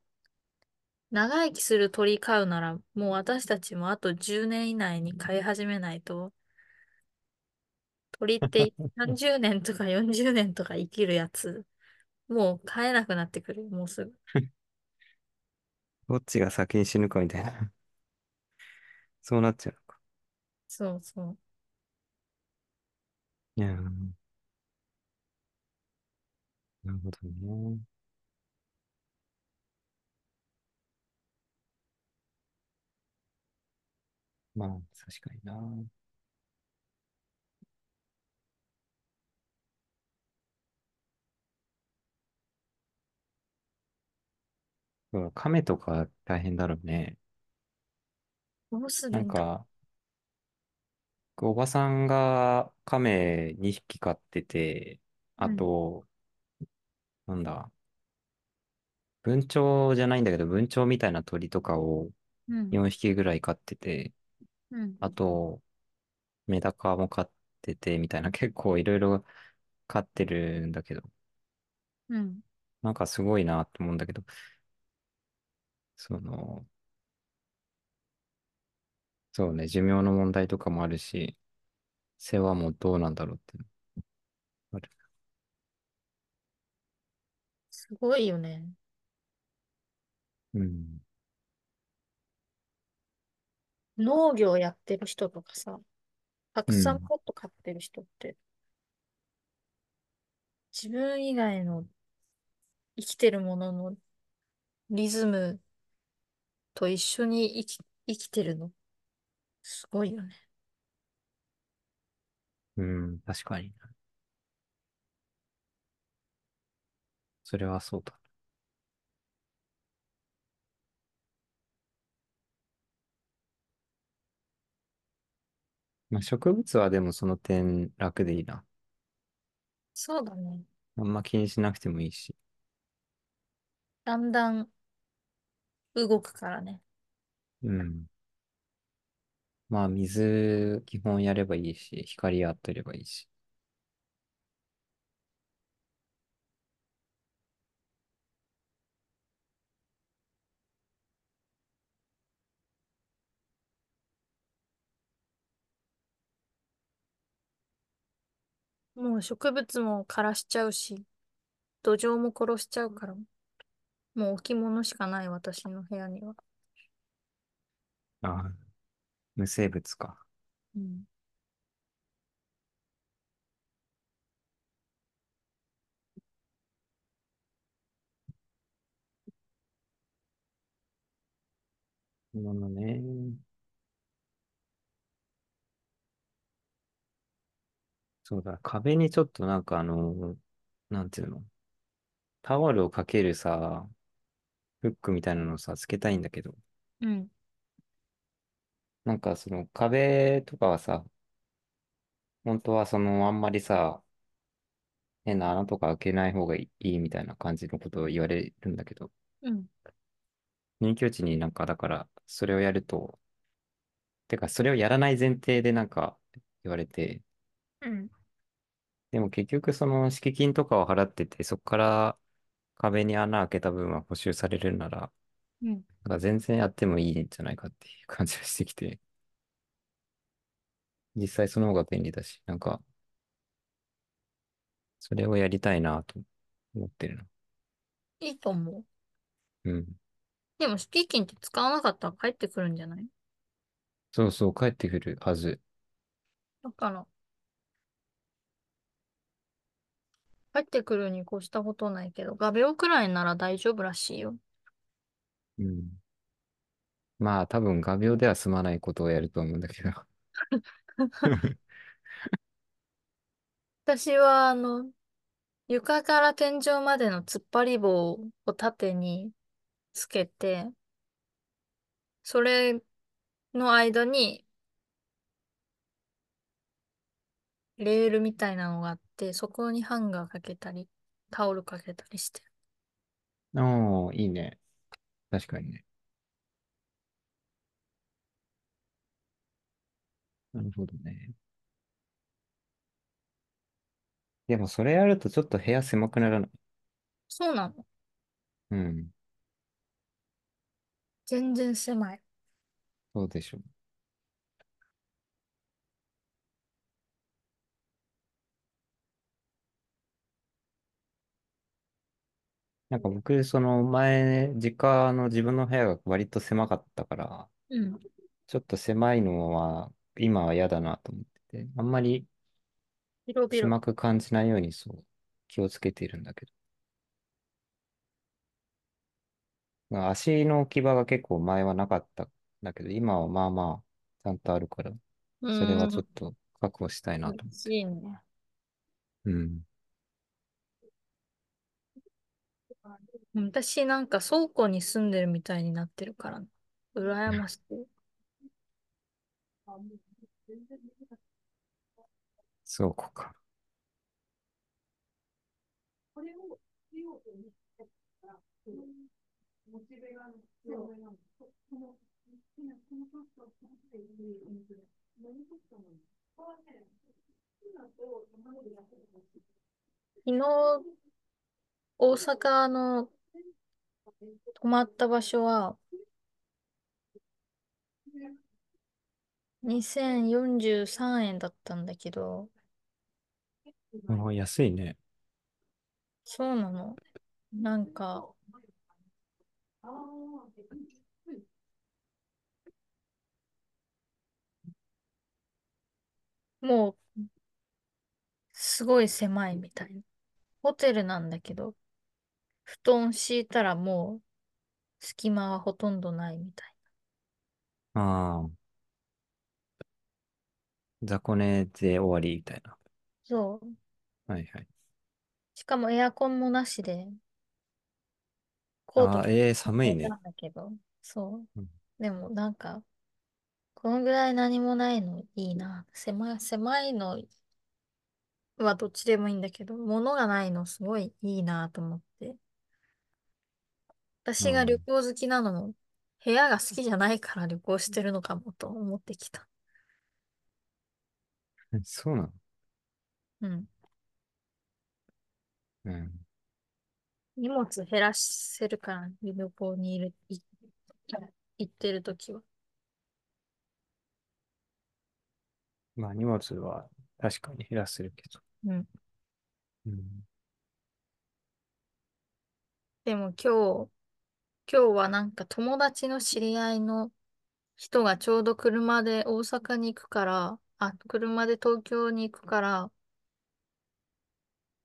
長生きする鳥飼うなら、もう私たちもあと10年以内に飼い始めないと、鳥って30年とか40年とか生きるやつ、もう飼えなくなってくるよ、もうすぐ。どっちが先に死ぬかみたいなそうなっちゃうのか。そうそう。いやー、なるほどね。まあ、確かにな。うん亀とか大変だろうね。どうするんだなんか、おばさんが亀2匹飼ってて、あうん、と、なんだ、文鳥じゃないんだけど、文鳥みたいな鳥とかをうん、4匹ぐらい飼ってて、うん、あと、メダカも飼ってて、みたいな、結構いろいろ飼ってるんだけど、うん。なんかすごいなって思うんだけど、その、そうね、寿命の問題とかもあるし、世話もどうなんだろうっていうのある。すごいよね。うん。農業やってる人とかさ、たくさんうん。ペット飼ってる人って、自分以外の生きてるもののリズムと一緒に生き、生きてるの。すごいよね。うん、確かに。それはそうだ。まあ、植物はでもその点楽でいいな。そうだね。あんま気にしなくてもいいし。だんだん動くからね。うん。まあ、水基本やればいいし、光当てればいいし。もう植物も枯らしちゃうし、土壌も殺しちゃうから、もう置物しかない私の部屋には。ああ、無生物か。うん。ものね。そうだ、壁にちょっとなんかあの、なんていうの、タオルをかけるさ、フックみたいなのをさ、つけたいんだけど、うん。なんかその壁とかはさ、本当はそのあんまりさ、変な穴とか開けない方がいいみたいな感じのことを言われるんだけど、うん。入居地になんかだからそれをやると、てかそれをやらない前提でなんか言われて、うん。でも結局その敷金とかを払ってて、そこから壁に穴開けた分は補修されるなら、うん。なんか全然やってもいいんじゃないかっていう感じがしてきて、実際その方が便利だし、なんかそれをやりたいなと思ってるな。いいと思う。うん。でも、スピーキンって使わなかったら帰ってくるんじゃない？そうそう、帰ってくるはず。だから、帰ってくるに越したことないけど、画鋲くらいなら大丈夫らしいよ。うん。まあ多分画鋲では済まないことをやると思うんだけど。私は、あの、床から天井までの突っ張り棒を縦につけて、それの間にレールみたいなのがあって、そこにハンガーかけたり、タオルかけたりしてる。おー、いいね。確かにね。なるほどね。でもそれやるとちょっと部屋狭くならない？そうなの。うん。全然狭い。そうでしょう。なんか僕、その前、実家の自分の部屋が割と狭かったから、うん。ちょっと狭いのは今は嫌だなと思ってて、あんまり広々。狭く感じないようにそう気をつけているんだけど。まあ足の置き場が結構前はなかったんだけど、今はまあまあちゃんとあるから、うそれはちょ。っと確保したいなと嬉思って。しいね。うん。私なんか倉庫に住んでるみたいになってるからな、羨ましい。そうこか。昨日、大阪の泊まった場所は、2043円だったんだけど、ああ、安いね。そうなの。なんか、もう、すごい狭いみたいな。ホテルなんだけど、布団敷いたらもう、隙間はほとんどないみたいああ、雑魚寝で終わりみたいな。そう。はいはい。しかもエアコンもなしで、コートああ、ええ着寒いね。んだけど、そう。うん、でもなんか、このぐらい何もないのいいな。狭い、狭いのはどっちでもいいんだけど、物がないのすごいいいなと思って。私が旅行好きなのも、部屋が好きじゃないから旅行してるのかもと思ってきた。うん、そうなの？うん。うん。荷物減らせるから、旅行にいる、い行ってるときは。まあ荷物は確かに減らせるけど。うん。うん。でも今日、今日はなんか友達の知り合いの人がちょうど車で大阪に行くから、あ、車で東京に行くから、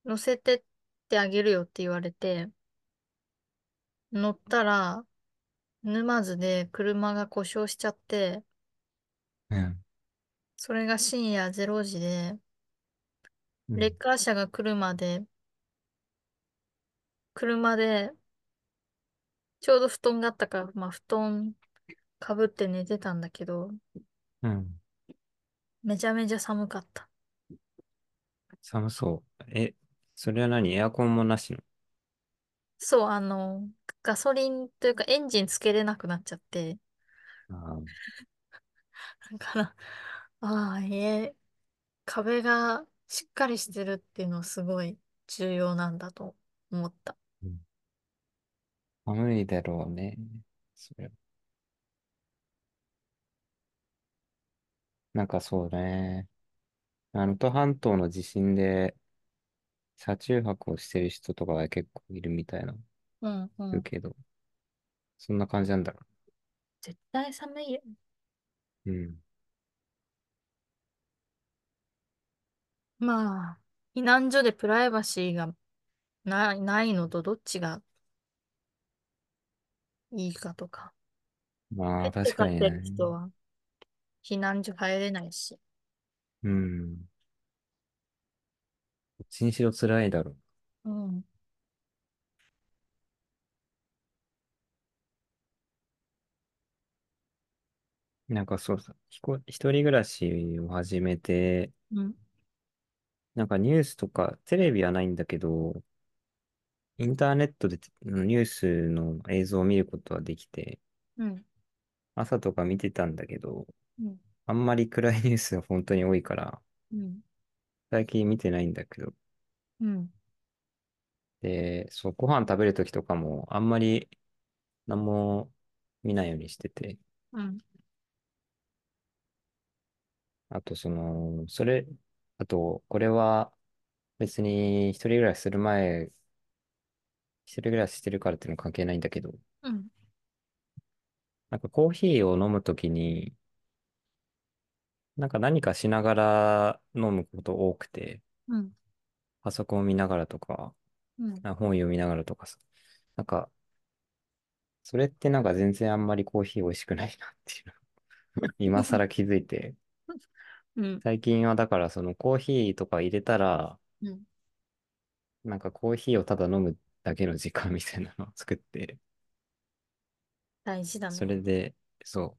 乗せてってあげるよって言われて、乗ったら、沼津で車が故障しちゃって、うん。それが深夜0時で、うん。レッカー車が来るまで、車で、ちょうど布団があったから、まあ布団かぶって寝てたんだけど、うんめちゃめちゃ寒かった。寒そう。え、それは何？エアコンもなしの？そう、あの、ガソリンというかエンジンつけれなくなっちゃって、ああ、だから、ああ、家、壁がしっかりしてるっていうのはすごい重要なんだと思った。うん寒いだろうね。それは。なんかそうね。あの、能登半島の地震で車中泊をしてる人とかが結構いるみたいな、うんうん。言うけど、そんな感じなんだろ絶対寒いよ。う。うん。まあ、避難所でプライバシーがな、ないのとどっちがいいかとか。まあ、ペット確かにね。人は避難所入れないし。うん。どっちにしろ辛いだろうん。う。なんかそうさ、ひこ、一人暮らしを始めて、うん。なんかニュースとか、テレビはないんだけど、インターネットでニュースの映像を見ることはできて、うん。朝とか見てたんだけど、うん。あんまり暗いニュースが本当に多いから、うん。最近見てないんだけど、うん。で、そう、ご飯食べるときとかも、あんまり何も見ないようにしてて、うん。あと、その、それ、あと、これは別に一人暮らしする前、一人暮らししてるからっていうのは関係ないんだけど、うん。なんかコーヒーを飲むときに、なんか何かしながら飲むこと多くて、うん。パソコンを見ながらとか、うん。あ本読みながらとかさ、なんか、それってなんか全然あんまりコーヒー美味しくないなっていうの 今更気づいて、うん。最近はだからそのコーヒーとか入れたら、うん。なんかコーヒーをただ飲むだけの時間みたいなのを作って、大事だそね。れで、そ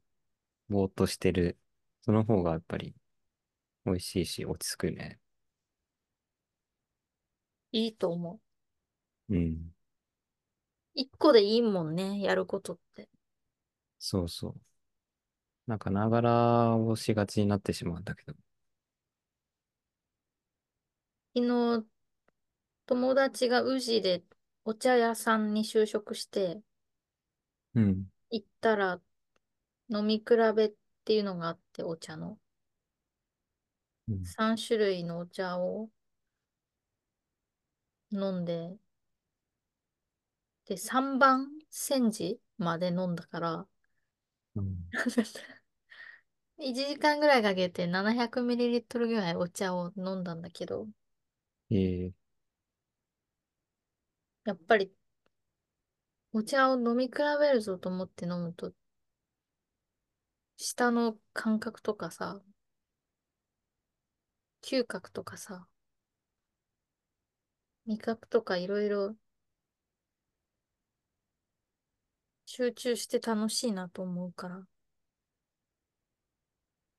う、ぼーっとしてる。その方がやっぱり美味しいし落ち着くね。いいと思う。うん。一個でいいもんね、やることって。そうそう。なんかながらをしがちになってしまうんだけど。昨日、友達が宇治でお茶屋さんに就職して、うん。行ったら飲み比べていうのがあって、お茶の。うん。3種類のお茶を飲んで、で、3番煎じまで飲んだから、うん。1時間ぐらいかけて 700ml ぐらいお茶を飲んだんだけど、ええやっぱりお茶を飲み比べるぞと思って飲むと、舌の感覚とかさ、嗅覚とかさ、味覚とかいろいろ集中して楽しいなと思うから、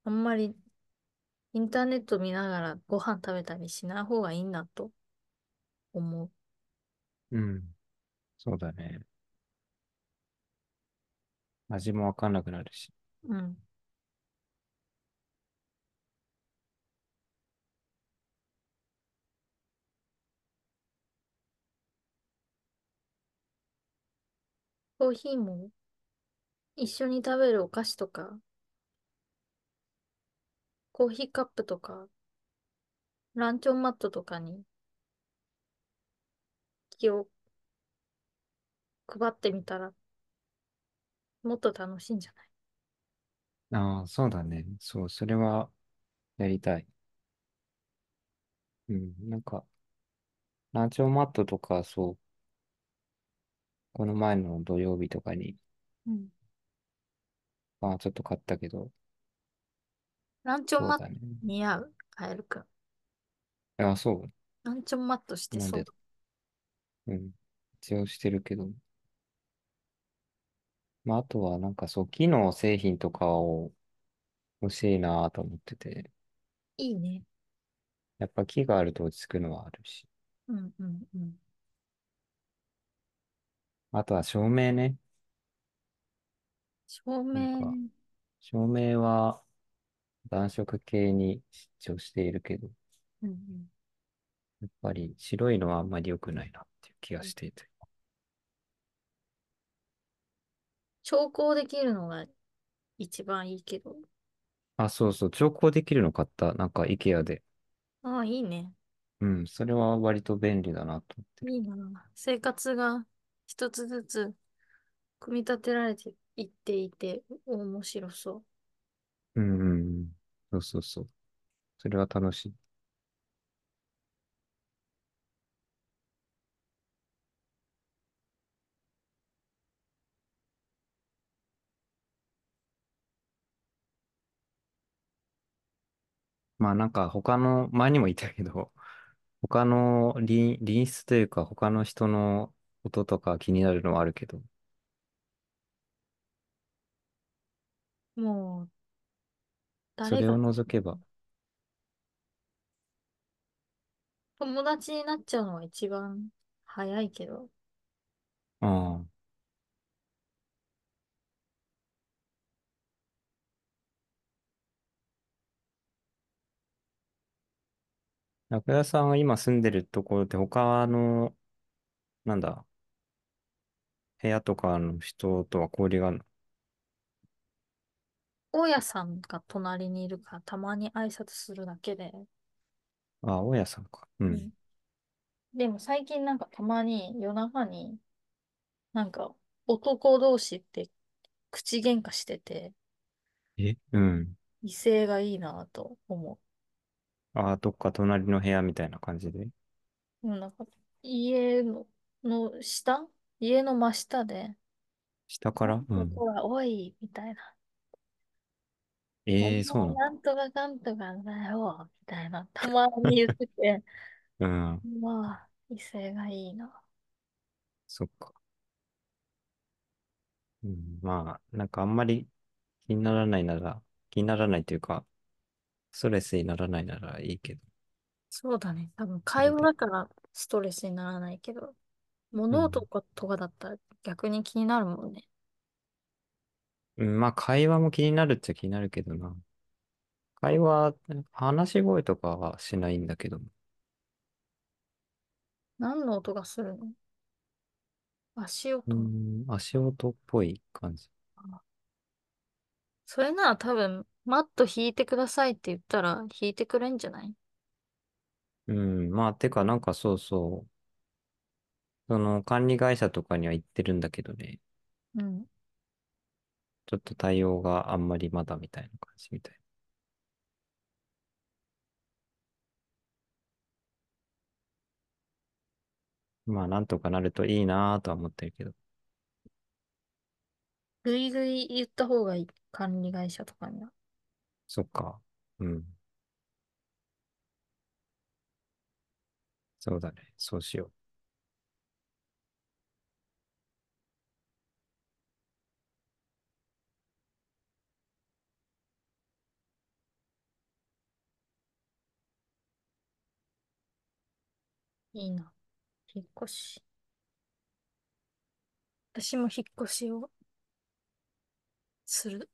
あんまりインターネット見ながらご飯食べたりしない方がいいなと思う。うん。そうだね。味もわかんなくなるし。うん。コーヒーも？一緒に食べるお菓子とか、コーヒーカップとか、ランチョンマットとかに？気を配ってみたら、もっと楽しいんじゃない？ああ、そうだね。そう、それはやりたい。うん。なんか、ランチョンマットとか、そう、この前の土曜日とかに、うん。まあちょっと買ったけど、ランチョンマット。似合う？カエルくん。あ、そランチョンマットしてう。なんで、そう。うん。一応してるけど。まああとはなんかそう、機能製品とかを欲しいなと思ってて、いいね。やっぱ木があると落ち着くのはあるし。うんうんうん。あとは照明ね。照なんか、明、照明は暖色系に出張しているけど、うんうん。やっぱり白いのはあんまり良くないな気がしていて。調光できるのが一番いいけど。あ、そうそう、調光できるの買った。なんか IKEA で。ああ、いいね。うん、それは割と便利だなと思ってる。いいな。生活が一つずつ組み立てられていっていて面白そう。うんうんうん。そうそうそう。それは楽しい。まあなんか他の、前にも言ったけど、他の隣、隣室というか他の人の音とか気になるのはあるけど、もう、それを除けば、友達になっちゃうのが一番早いけど。ああ、中谷さんは今住んでるところって他の、なんだ、部屋とかの人とは交流があるの？大家さんが隣にいるからたまに挨拶するだけで。ああ、大家さんか。うん。うん。でも最近なんかたまに夜中になんか男同士って口喧嘩しててえ？うん。威勢がいいなと思ああ、どっか隣の部屋みたいな感じで？なんか家の、の下？家の真下で、下から？うん。ほら、おい、みたいな。ええそうなんだ。なんとかかんとかだよ、みたいな。たまに言ってて、うん。まあ、威勢がいいな。そっか。うん、まあ、なんかあんまり気にならないなら、気にならないというか、ストレスにならないならいいけど、そうだね。多分会話。だからストレスにならないけど、うん。物音とかとかだったら逆に気になるもんね。うん、まあ、会話も気になるっちゃ気になるけどな。会話、話し声とかはしないんだけど。何の音がするの？足音？うん、足音っぽい感じ。それなら多分、マット引いてくださいって言ったら引いてくれんじゃない？うん、まあ、てかなんかそうそう、その管理会社とかには行ってるんだけどね、うん。ちょっと対応があんまりまだみたいな感じみたい。まあ、なんとかなるといいなとは思ってるけど。ぐいぐい言った方がいい。管理会社とかには。そっか。うん。そうだね。そうしよいいな。引っ越し。私も引っ越しをする。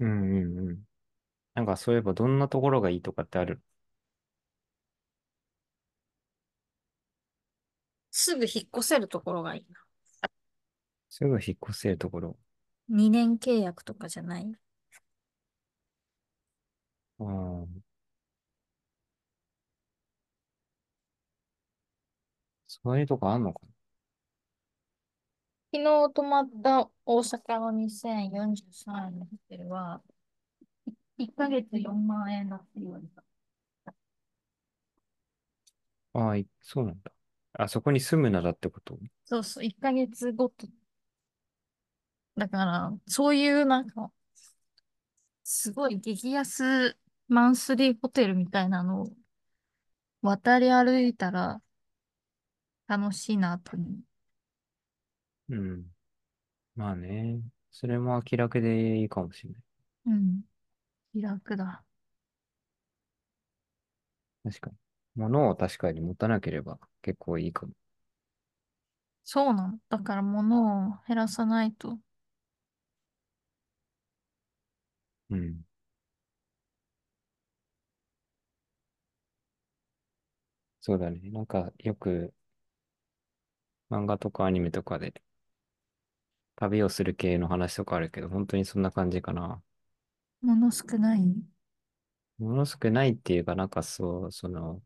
う。うんうんうん。なんかそういえばどんなところがいいとかってある？すぐ引っ越せるところがいいな。すぐ引っ越せるところ。2年契約とかじゃない？ああ、そういうとこあんのか昨日泊まった大阪の2043円のホテルは、1ヶ月4万円だって言われた。なああ、いそうなんだ。あそこに住むならってこと？そうそう、1ヶ月ごと。だから、そういうなんか、すごい激安マンスリーホテルみたいなのを渡り歩いたら楽しいなと思う。うん。まあね。それも気楽でいいかもしれない。うん。気楽だ。確かに。物を確かに持たなければ結構いいかも。そうなの。だから物を減らさないと。うん。そうだね。なんかよく漫画とかアニメとかで旅をする系の話とかあるけど、本当にそんな感じかな。物少ないもの少ないっていうか、なんかそう、その、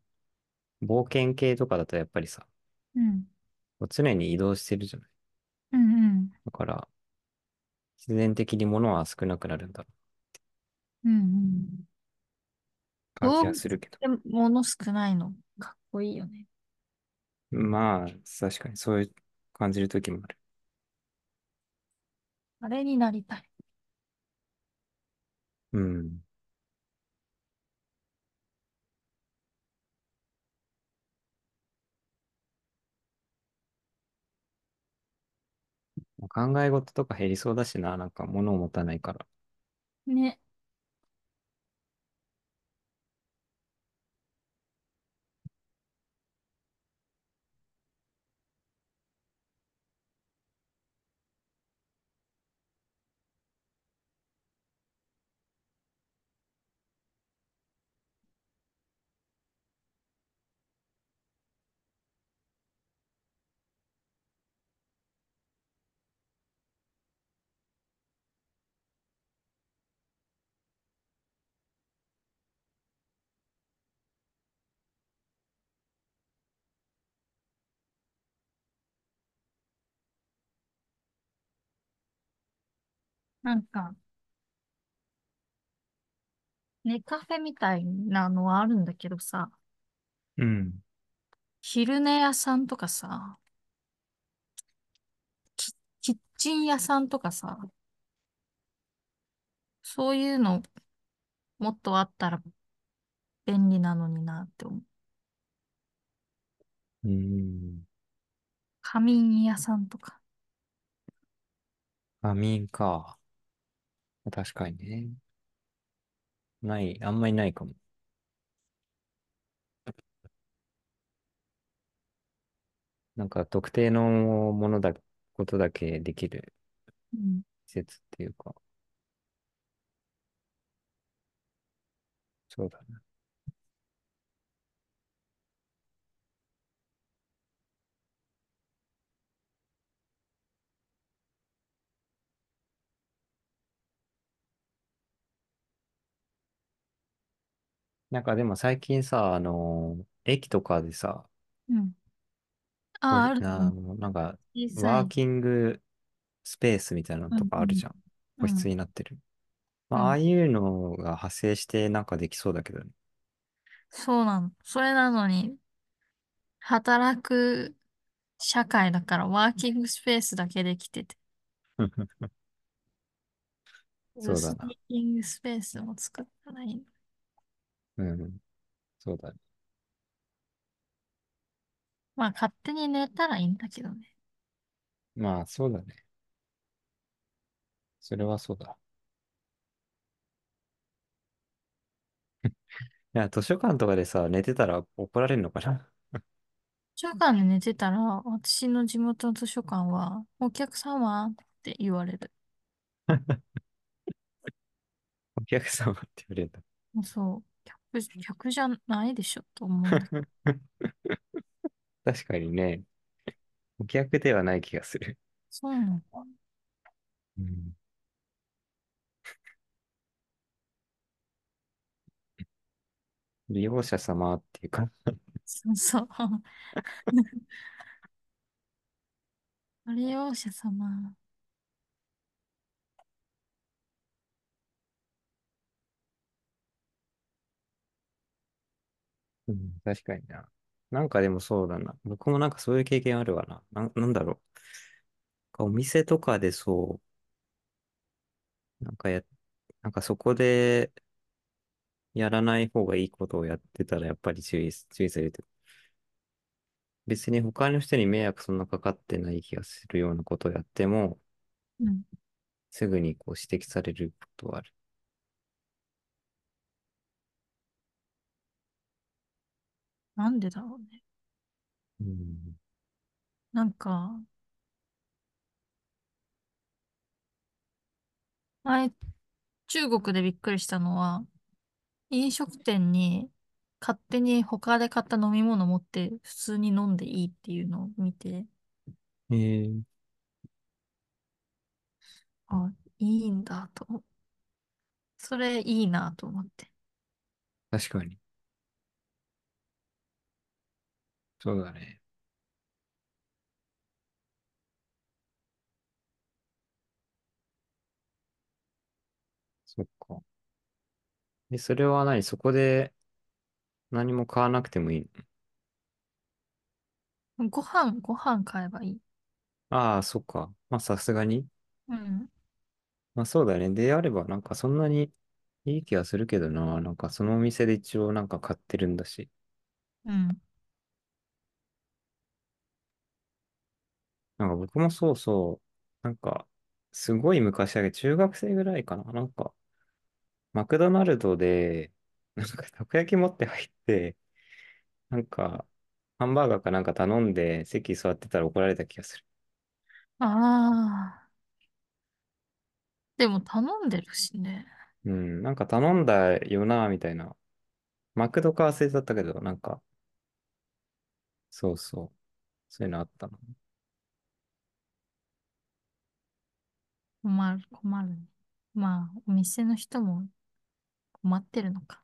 冒険系とかだとやっぱりさ、うん。常に移動してるじゃない。うんうん。だから、自然的に物は少なくなるんだろうんうん。う感じはするけど。て物少ないの？かっこいいよね。まあ、確かにそういう感じる時もある。あれになりたい。うん。考え事とか減りそうだしな、なんか物を持たないから。ね。なんか、ネカフェみたいなのはあるんだけどさ、うん。昼寝屋さんとかさ、キ、キッチン屋さんとかさ、そういうのもっとあったら便利なのになって思う。うん。仮眠屋さんとか。仮眠か。確かにね。ない、あんまりないかも。なんか特定のものだ、ことだけできるうん。施設っていうか、そうだな。なんかでも最近さ、あのー駅とかでさ、うん。ああ、これ、あると思う。あの、なんか、小さい。ワーキングスペースみたいなのと。かあるじゃん。個室うん。になってる。まあ、ああうん。いうのが発生してなんかできそうだけどね。そうなの。それなのに、働く社会だからワーキングスペースだけできてて、ス リそうだな。ーピングスペースも作ったらいいの。うん。そうだね。まあ勝手に寝たらいいんだけどね。まあ、そうだね。それはそうだ。いや、図書館とかでさ、寝てたら怒られるのかな？図書館で寝てたら、私の地元の図書館は、お客様って言われる。お客様って言われるんだ。そう、客、客じゃないでしょと思うんだけど。確かにね、お客ではない気がする。そうなのか。うん。利用者様っていうかそうそう。利用者様。うん、確かにな。なんかでもそうだな。僕もなんかそういう経験あるわな。なん、なんだろう。お店とかでそう、なんかや、なんかそこでやらない方がいいことをやってたらやっぱり注意、注意されて、別に他の人に迷惑そんなかかってない気がするようなことをやっても、うん。すぐにこう指摘されることはある。なんでだろうね。うん。なんか、前、中国でびっくりしたのは、飲食店に勝手に他で買った飲み物持って普通に飲んでいいっていうのを見て、えー、あ、いいんだと。それいいなと思って。確かに。そうだね。そっか。で、それは何？そこで何も買わなくてもいいの？ご飯、ご飯買えばいい。ああ、そっか。まあ、さすがに？うん。まあ、そうだね。であれば、なんかそんなにいい気がするけどな。なんかそのお店で一応なんか買ってるんだし。うん。なんか僕もそうそう。なんか、すごい昔だけど、中学生ぐらいかな。なんか、マクドナルドで、なんかたこ焼き持って入って、なんか、ハンバーガーかなんか頼んで席座ってたら怒られた気がする。ああ。でも頼んでるしね。うん、なんか頼んだよな、みたいな。マクドか忘れちゃったけど、なんか、そうそう。そういうのあったの。困る、困るね。まあ、お店の人も困ってるのか。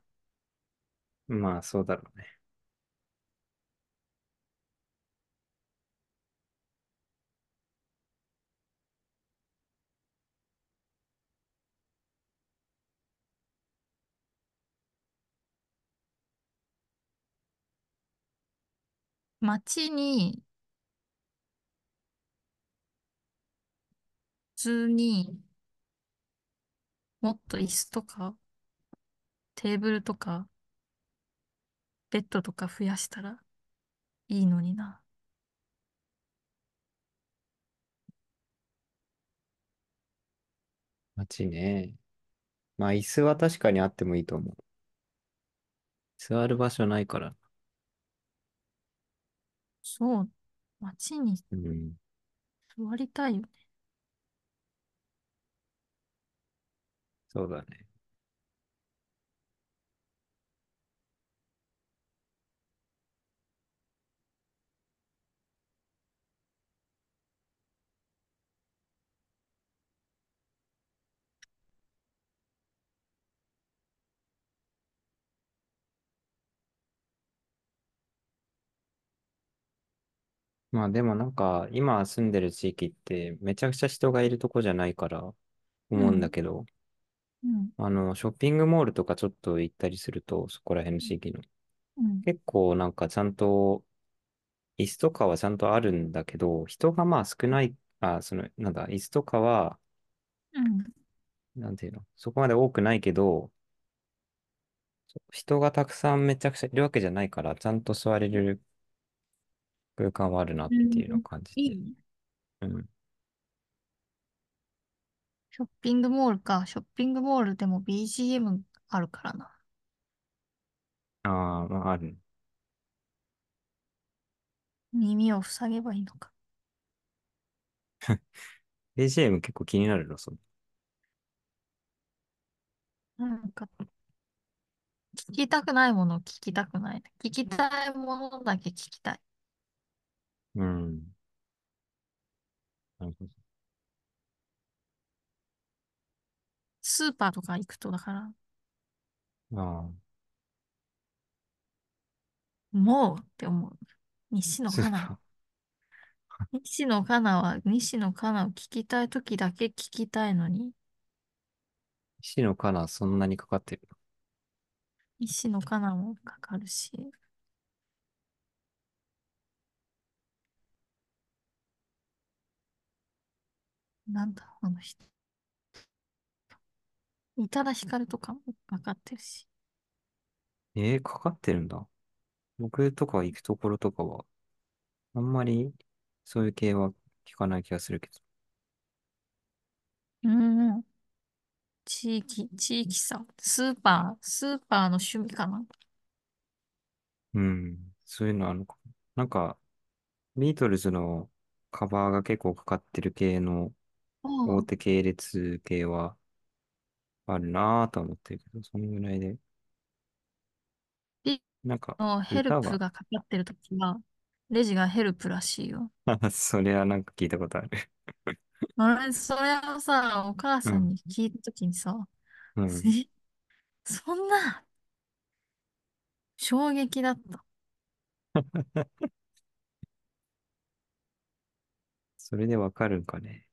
まあ、そうだろうね。街に通にもっと椅子とかテーブルとかベッドとか増やしたらいいのにな。街ね。まあ、椅子は確かにあってもいいと思う。座る場所ないから。そう、街にうん。座りたいよね。そうだね。まあでもなんか、今住んでる地域ってめちゃくちゃ人がいるとこじゃないから思うんだ。けど、うん。あの、ショッピングモールとかちょっと行ったりすると、そこら辺の地域の。うん。結構なんかちゃんと、椅子とかはちゃんとあるんだけど、人がまあ少ない、あ、その、なんだ、椅子とかは、うん。なんていうの、そこまで多くないけど、人がたくさんめちゃくちゃいるわけじゃないから、ちゃんと座れる空間はあるなっていうのをうん感じて。いいね。うん。ショッピングモールか。ショッピングモールでも BGM あるからな。ああ、まあある。耳を塞げばいいのか。BGM 結構気になるの、その。なんか、聞きたくないものを聞きたくない。聞きたいものだけ聞きたい。うん。なるほど。スーパーとか行くと、だから、ああ、もうって思う。西野カナ。西野カナは、西野カナを聞きたいときだけ聞きたいのに、石のカナそんなにかかってる西野カナもかかるし、なんだ、あの人。宇多田ヒカルとかもかかってるし。のえー、かかってるんだ。僕とか行くところとかは、あんまりそういう系は聞かない気がするけど。うん。地域、地域さ。スーパー、スーパーの趣味かな。うん。そういうのあるのかな。なんか、ビートルズのカバーが結構かかってる系のあ大手あ。系列系はあるなぁとは思ってるけど、そのぐらいで。ビなんか、のヘル歌は、プがかかってるときは、レジがヘルプらしいよ。それはなんか聞いたことある。あれ、それをさ、お母うん。さんに聞いたときにさ、うん。え、そんな、衝撃だった。それでわかるんかね。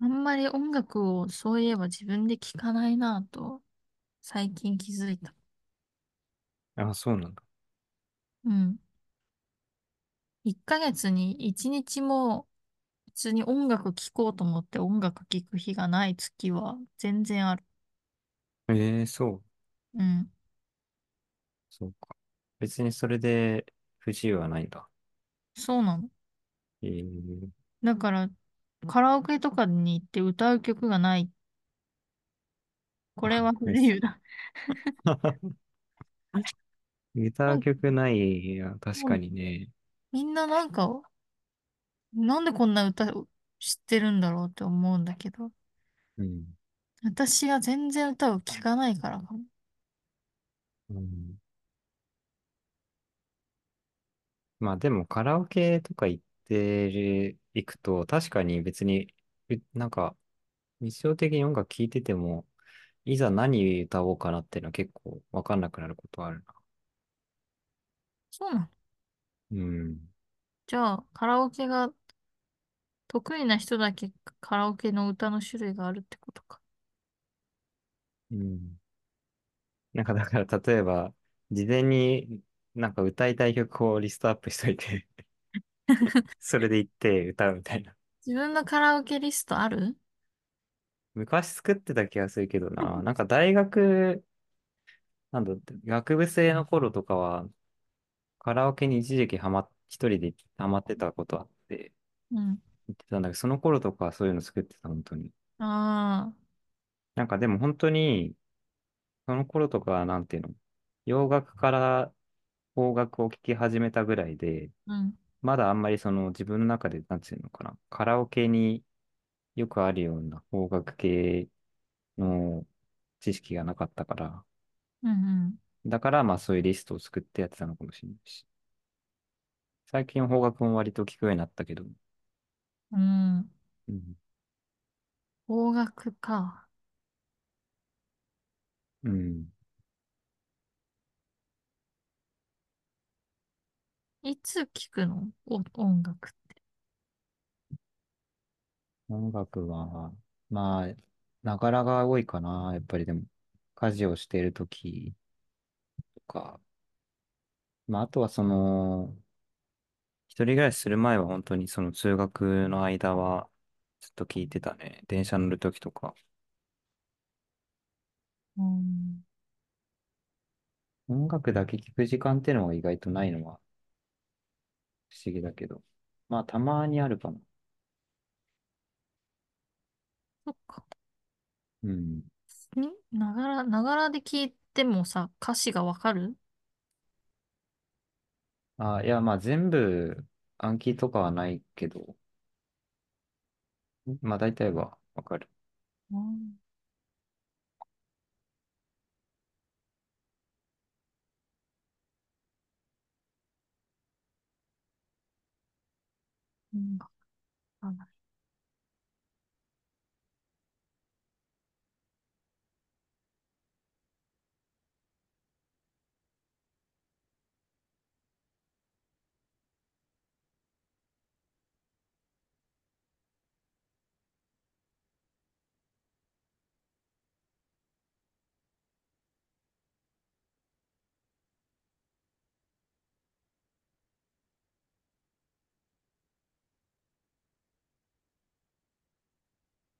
あんまり音楽をそういえば自分で聴かないなぁと、最近気づいた。あ、そうなんだ。うん。1ヶ月に1日も普通に音楽聴こうと思って音楽聴く日がない月は全然ある。ええそう。うん。そうか。別にそれで不自由はないんだ。そうなの。ええだから、カラオケとかに行って歌う曲がない。これは不。自由だ。歌う曲ない、いや、確かにね。みんななんか、なんでこんな歌を知ってるんだろうって思うんだけど、うん。私が全然歌を聴かないからかも。うん、まあでもカラオケとか行ってる、行くと、確かに別に、うなんか、日常的に音楽聴いてても、いざ何歌おうかなっていうのは結構わかんなくなることあるな。そうなの？うん。じゃあ、カラオケが得意な人だけカラオケの歌の種類があるってことか。うん。なんかだから例えば、事前になんか歌いたい曲をリストアップしといて それで行って歌うみたいな。自分のカラオケリストある？昔作ってた気がするけどな。なんか大学、なんだ学部生の頃とかは、カラオケに一時期ハマっ、一人でハマってたことあって、うん。言ってたんだけど、その頃とかはそういうの作ってた、本当に。ああ、なんかでも本当に、その頃とかは、なんていうの、洋楽から邦楽を聴き始めたぐらいで、うん。まだあんまりその自分の中で、なんていうのかな、カラオケによくあるような邦楽系の知識がなかったから、うん、うん。だからまあそういうリストを作ってやってたのかもしれないし。最近邦楽も割と聞くようになったけど、うん。うん。邦楽か。うん。いつ聞くの？お、音楽って。音楽は、まあ、ながらが多いかな。やっぱりでも、家事をしているときとか、まあ、あとはその、一人暮らしする前は本当にその通学の間はずっと聞いてたね。電車乗るときとか。うん。音楽だけ聞く時間っていうのは意外とないのは不思議だけど。まあ、たまにあるかな。そっか。うん。ん？ながら、ながらで聞いてもさ、歌詞がわかる？あ、いや、まあ全部暗記とかはないけど、まあ大体はわかる。うん。音楽か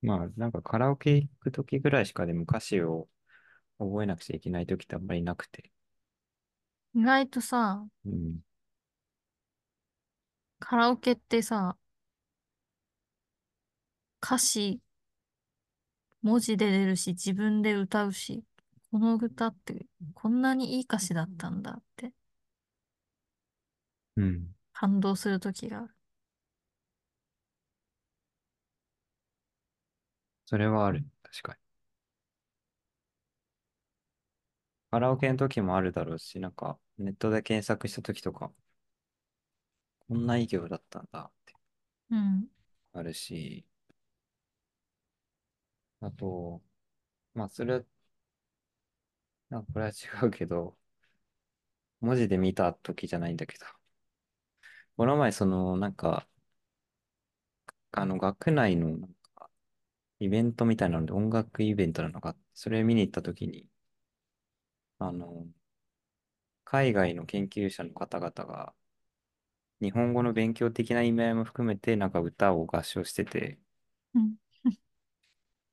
まあなんかカラオケ行くときぐらいしかでも歌詞を覚えなくちゃいけないときってあんまりなくて。意外とさ、うん。カラオケってさ、歌詞文字で出るし、自分で歌うし、この歌ってこんなにいい歌詞だったんだってうん。感動するときがある。それはある。確かに。カラオケの時もあるだろうし、なんかネットで検索した時とか、こんないい曲だったんだってうん。あるし、あと、まあそれは、なんかこれは違うけど、文字で見た時じゃないんだけど、この前その、なんか、あの、学内のイベントみたいなので、音楽イベントなのか、それ見に行った時に、あの、海外の研究者の方々が、日本語の勉強的な意味合いも含めて、なんか歌を合唱してて、うん。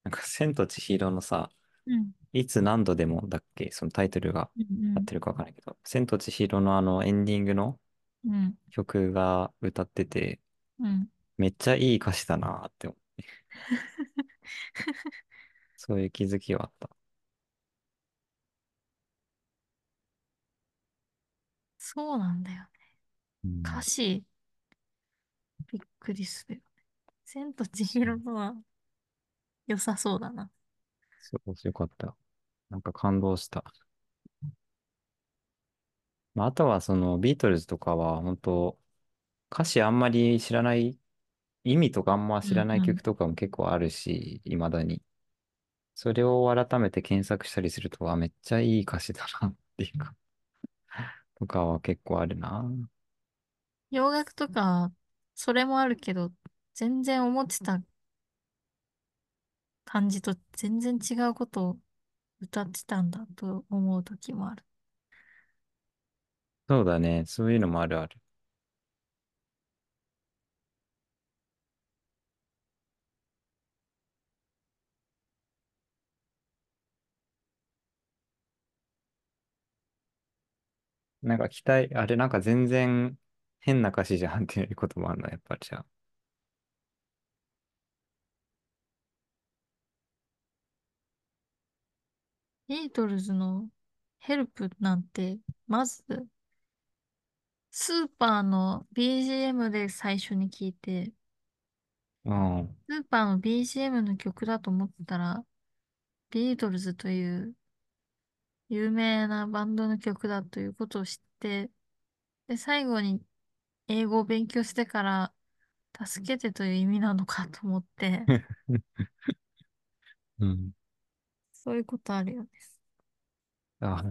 なんか、千と千尋のさ、うん。いつ何度でもだっけ、そのタイトルがうん。合ってるかわからないけど、千と千尋のあのエンディングのうん。曲が歌ってて、うん。めっちゃいい歌詞だなって思う、そういう気づきはあった。そうなんだよね。うん。歌詞、びっくりするよね。千と千そう尋のは良さそうだな。そう、よかった。なんか感動した。まあ、あとはそのビートルズとかは本当歌詞あんまり知らない、意味とかあんま知らないうんうん。曲とかも結構あるし、未だに。それを改めて検索したりすると、あ、めっちゃいい歌詞だなっていうか、とかは結構あるな。洋楽とか、それもあるけど、全然思ってた感じと全然違うことを歌ってたんだと思う時もある。そうだね。そういうのもあるある。なんか期待、あれなんか全然変な歌詞じゃんっていうこともあるの、やっぱりじゃあ。ビートルズのヘルプなんて、まず、スーパーの BGM で最初に聞いて、うん。スーパーの BGM の曲だと思ったら、ビートルズという有名なバンドの曲だということを知って、で、最後に英語を勉強してから、助けてという意味なのかと思って、うん。そういうことあるよね。あ、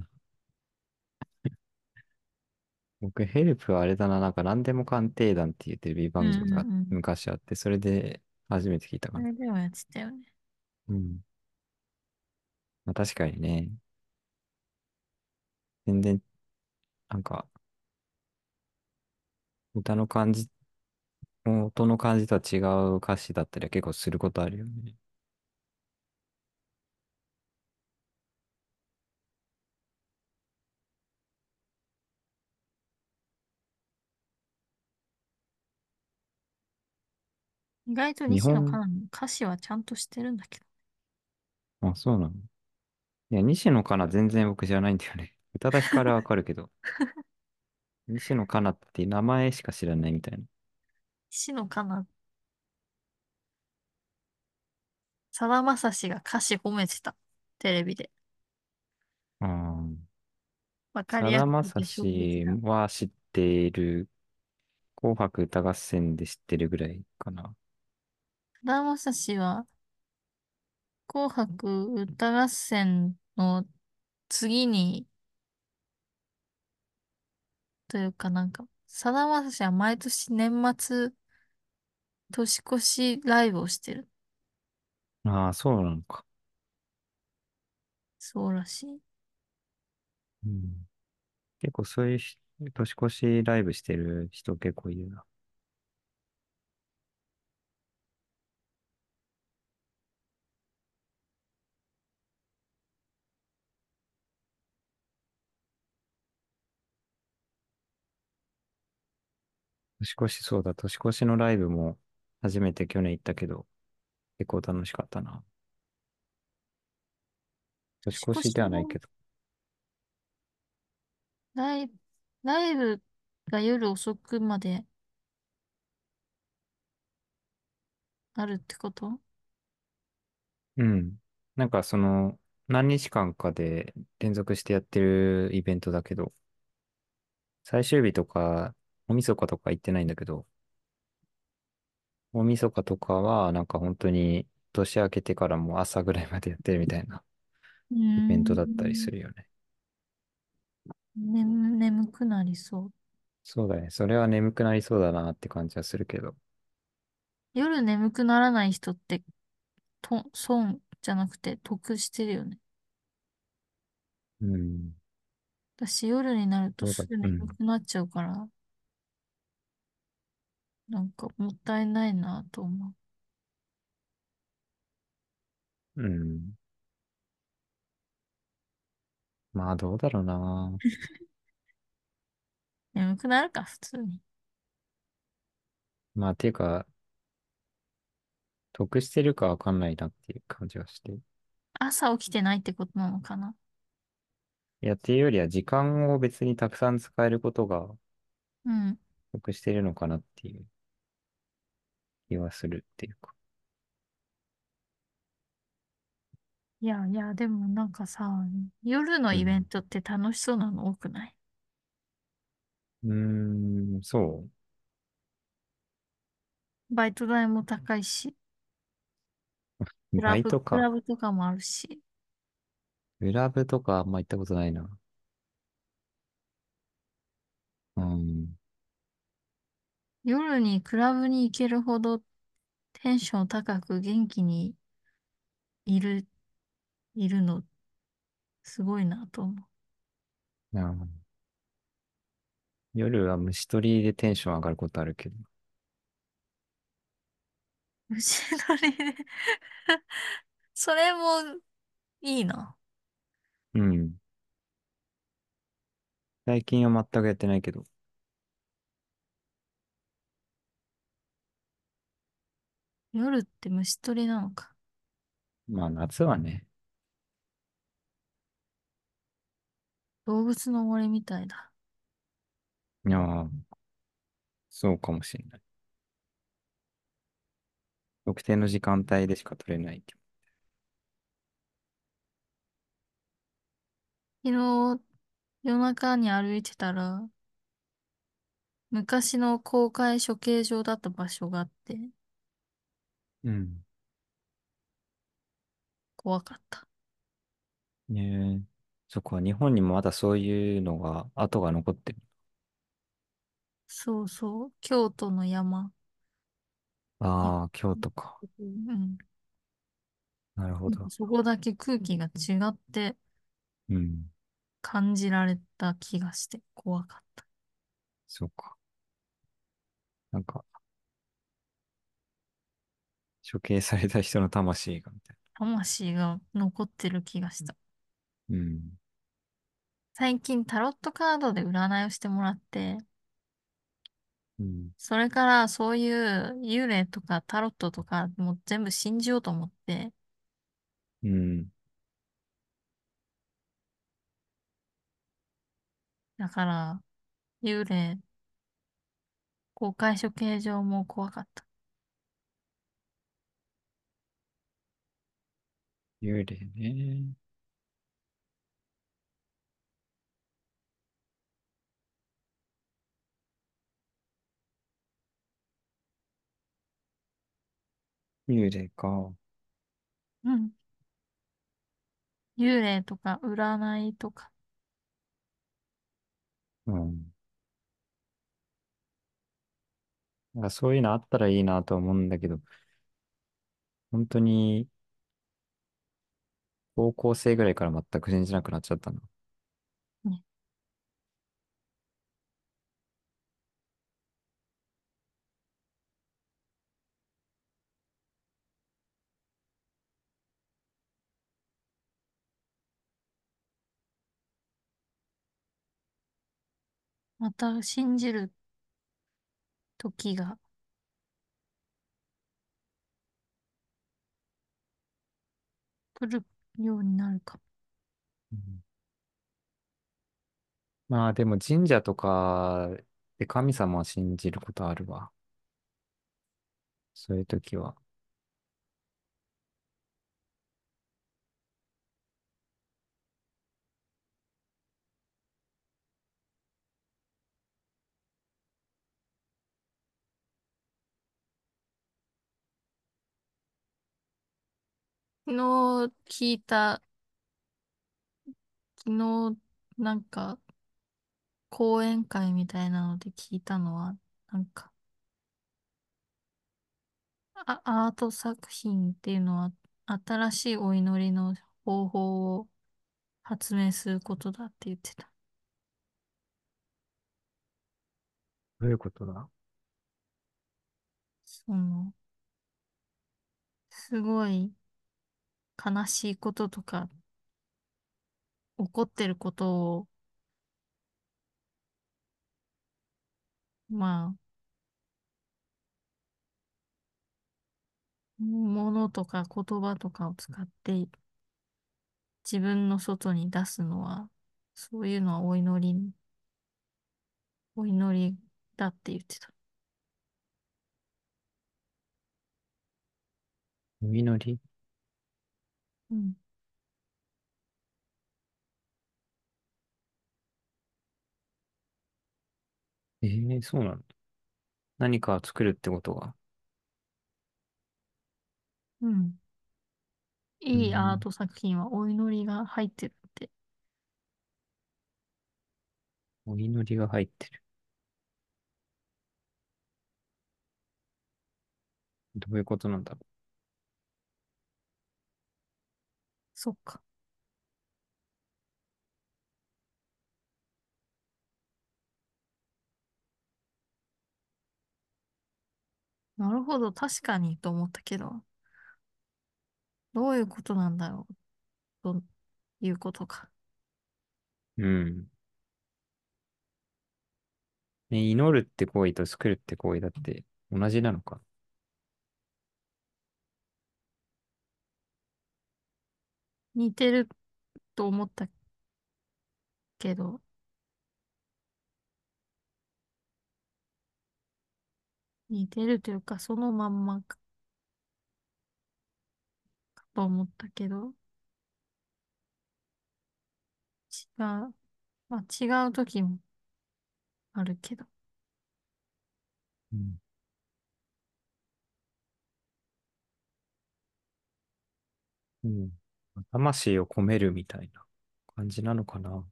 僕、ヘルプはあれだな、なんか何でも鑑定団っていうテレビうん番組がうんうん。昔あって、それで初めて聞いたかな。それでもやってたよね。うん。まあ確かにね、全然、なんか、歌の感じ、音の感じとは違う歌詞だったりは結構することあるよね。意外と日本、西野カナの歌詞はちゃんとしてるんだけど。あ、そうなの？いや、西野カナ全然僕じゃないんだよね。宇多田ヒカルはわかるけど、西野カナって名前しか知らないみたいな。西野カナ、さだまさしが歌詞褒めてた。テレビで。ああ、わかりさやすだまさし。は知っている。紅白歌合戦で知ってるぐらいかな。さだまさしは、紅白歌合戦の次に、というかなんか、さだまさしは毎年年末、年越しライブをしてる。ああ、そうなのか。そうらしい。うん、結構そういうし年越しライブしてる人結構いるな。年越しそうだ。年越しのライブも初めて去年行ったけど、結構楽しかったな。年年越しではないけど。ライブ、ライブが夜遅くまであるってこと？うん。なんかその、何日間かで連続してやってるイベントだけど、最終日とか、お晦日とか行ってないんだけど、大晦日とかは、なんか本当に年明けてからも朝ぐらいまでやってるみたいなイベントだったりすん。るよね。眠、眠くなりそう。そうだね。それは眠くなりそうだなって感じはするけど。夜眠くならない人って、と、損じゃなくて得してるよね。うん。私夜になるとどうだ、すぐ眠うん。くなっちゃうから、なんかもったいないなと思う。うん。まあどうだろうな。眠くなるか、普通に。まあていうか、得してるかわかんないなっていう感じはして。朝起きてないってことなのかな。いや、っていうよりは時間を別にたくさん使えることがうん。得してるのかなっていう気はするっていうか。いやいや、でもなんかさ、夜のイベンうん。トって楽しそうなの多くない？うーん、そバイト代も高いし、う。クラブ、バイトか。クラブとかもあるし、クラブとかあんま行ったことないな。うん。夜にクラブに行けるほどテンション高く元気にいる、いるの、すごいなと思うん夜は虫取りでテンション上がることあるけど。う。虫取りで？それもいいな。うん。最近は全くやってないけど。夜って虫取りなのか。まあ夏はね。動物の森みたいだ。いやー、そうかもしれない。特定の時間帯でしか取れないけど。昨日夜中に歩いてたら、昔の公開処刑場だった場所があって、うん。怖かった。ねえ。そこは日本にもまだそういうのが、跡が残ってる。そうそう。京都の山。あああ、京都か。うん。なるほど。そこだけ空気が違ってうん。感じられた気がして怖かった。そうか。なんか、処刑された人の魂が、みたい魂が残ってる気がした。な。うん。最近タロットカードで占いをしてもらって、うん。それからそういう幽霊とかタロットとかもう全部信じようと思って、うん。だから幽霊、公開処刑場も怖かった。幽霊ね。幽霊か。うん。幽霊とか占いとか。うん。なんかそういうのあったらいいなと思うんだけど、本当に高校生ぐらいから全く信じなくなっちゃったな。ねまた信じる時が。来る。ようになるかうんまあでも神社とかで神様を信じることあるわ。そういう時は。日聞いた、昨日なんか講演会みたいなので聞いたのは、なんか、あ、アート作品っていうのは新しいお祈りの方法を発明することだって言ってた。どういうことだ？その、すごい悲しいこととか、起こってることを、まあ、ものとか言葉とかを使って自分の外に出すのは、そういうのはお祈り、お祈りだって言ってた。お祈り？うん。ええー、そうなんだ。何かを作るってことが。うん。いいアーうん。ト作品はお祈りが入ってるって。お祈りが入ってる。どういうことなんだろそっか。なるほど、確かにと思ったけど、どういうことなんだろう、ということか。う。ん。ね、祈るって行為と作るって行為だって同じなのか。似てると思ったけど、似てるというか、そのまんまかと思ったけど、違う、まあ違う時もあるけど。うんうん。魂を込めるみたいな感じなのかな。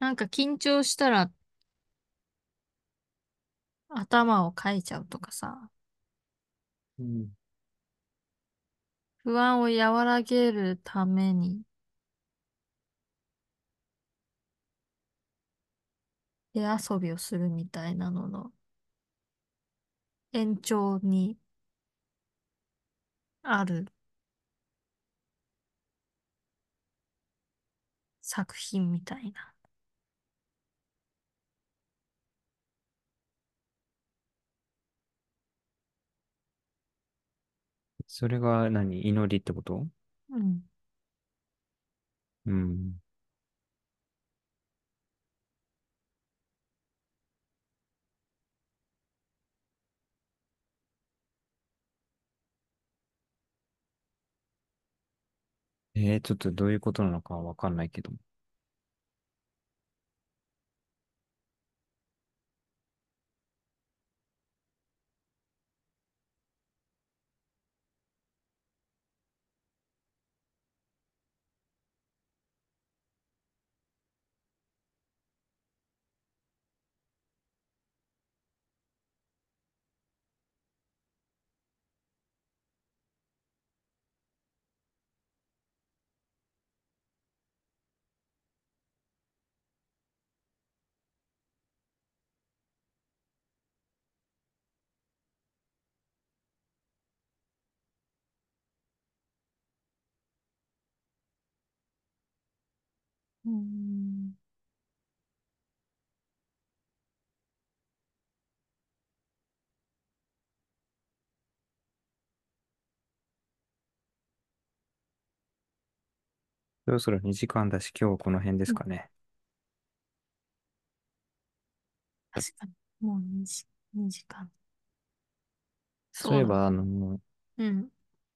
なんか緊張したら頭をかいちゃうとかさ、うん。不安を和らげるために手遊びをするみたいなのの延長にある作品みたいな。それが何？祈りってこと？うん。うん。えー、ちょっとどういうことなのかわかんないけど。うん。そろそろ2時間だし、今日この辺ですかね。確かに。もう2時、2時間。そうだ。そういえば、あの、うん。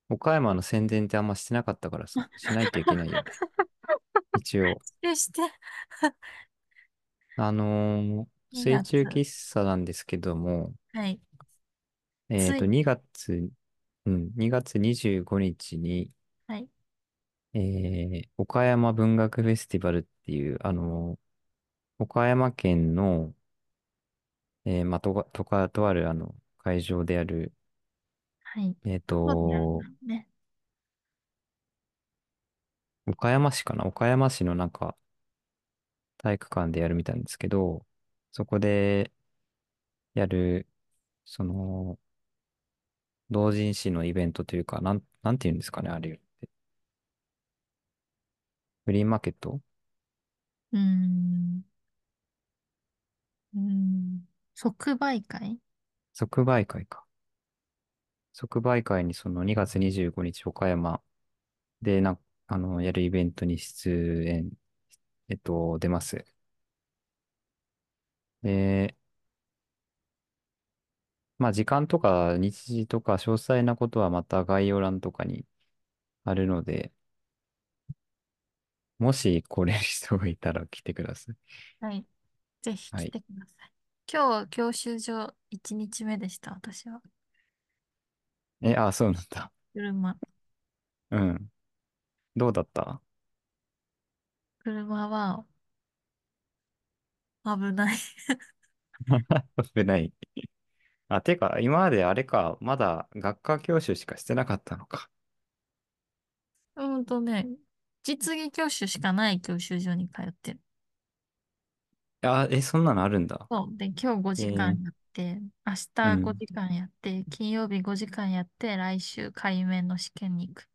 岡山の宣伝ってあんましてなかったからさ、しないといけないよね。一応。でして、あのー水2中月。喫茶なんですけども、はい。えっと、つい、2月、うん、2月25日に、はい。えー岡山文学フェスティバルっていう、あのー岡山県の、えーまあ、とが、とか、とあるあの、会場である、はい。えっどこにあるんだと、ね。岡山市かな？岡山市のなんか、体育館でやるみたいなんですけど、そこでやる、その、同人誌のイベントというか、なん、なんていうんですかね、あれって。フリーマーケット？うーん。うーん。即売会？即売会か。即売会にその2月25日岡山でな、あの、やるイベントに出演、えっと、出ます。で、まあ時間とか日時とか詳細なことはまた概要欄とかにあるので、もし来れる人がいたら来てください。はい。ぜひはい。来てください。今日、教習所1日目でした、私は。え、あ、そうなんだ。車。うん。どうだった？車は危ない。危ない。あ、てか、今まであれか、まだ学科教習しかしてなかったのか。うんとね、実技教習しかない教習所に通ってる。あ、え、そんなのあるんだ。そう。で、今日5えー、時間やって、明日うん。5時間やって、金曜日5時間やって、来週対面の試験に行く。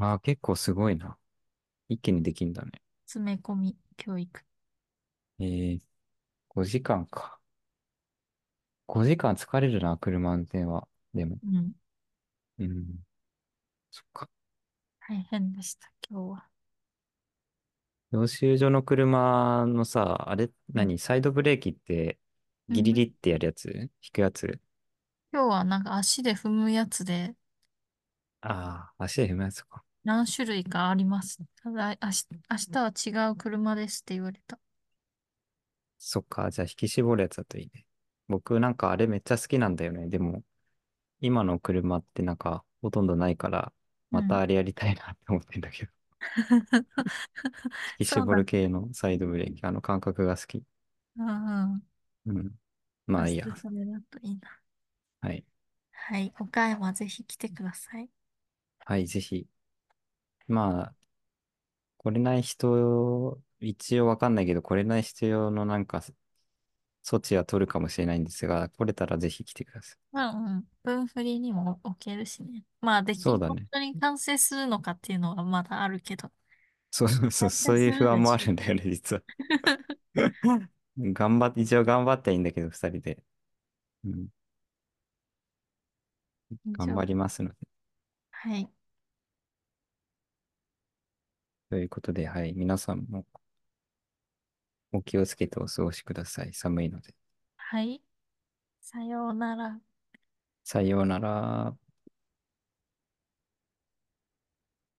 あ、結構すごいな。一気にできんだね。詰め込み教育。えー、5時間か。5時間疲れるな、車運転は。でも。うん。うん。そっか。大変でした、今日は。教習所の車のさ、あれ、うん。何サイドブレーキって、ギリうんギリってやるやつ？引くやつ？今日はなんか足で踏むやつで、ああー、足で踏むやつか。何種類かあります。ただ、あし、明日は違う車ですって言われた。そっか、じゃあ引き絞るやつだといいね。僕なんかあれめっちゃ好きなんだよね。でも、今の車ってなんかほとんどないから、うん。またあれやりたいなって思ってんだけど。引き絞るそうなん系のサイドブレーキ、あの感覚が好き。だ。うんうん。うん。まあいいや。それだといいな。はい。はい。岡山ぜひ来てください。はい、ぜひ。まあ、来れない人、一応わかんないけど、来れない人用のなんか措置は取るかもしれないんですが、来れたらぜひ来てください。まあ、うん。分振りにも置けるしね。まあ、でき、そうだね。本当に完成するのかっていうのはまだあるけど。そうそうそう、そういう不安。もあるんだよね、実は。頑張って、一応頑張ってはいいんだけど、二人で。うん、頑張りますので。はい。ということで、はい、皆さんもお気をつけてお過ごしください。寒いので。はい。さようなら。さようなら。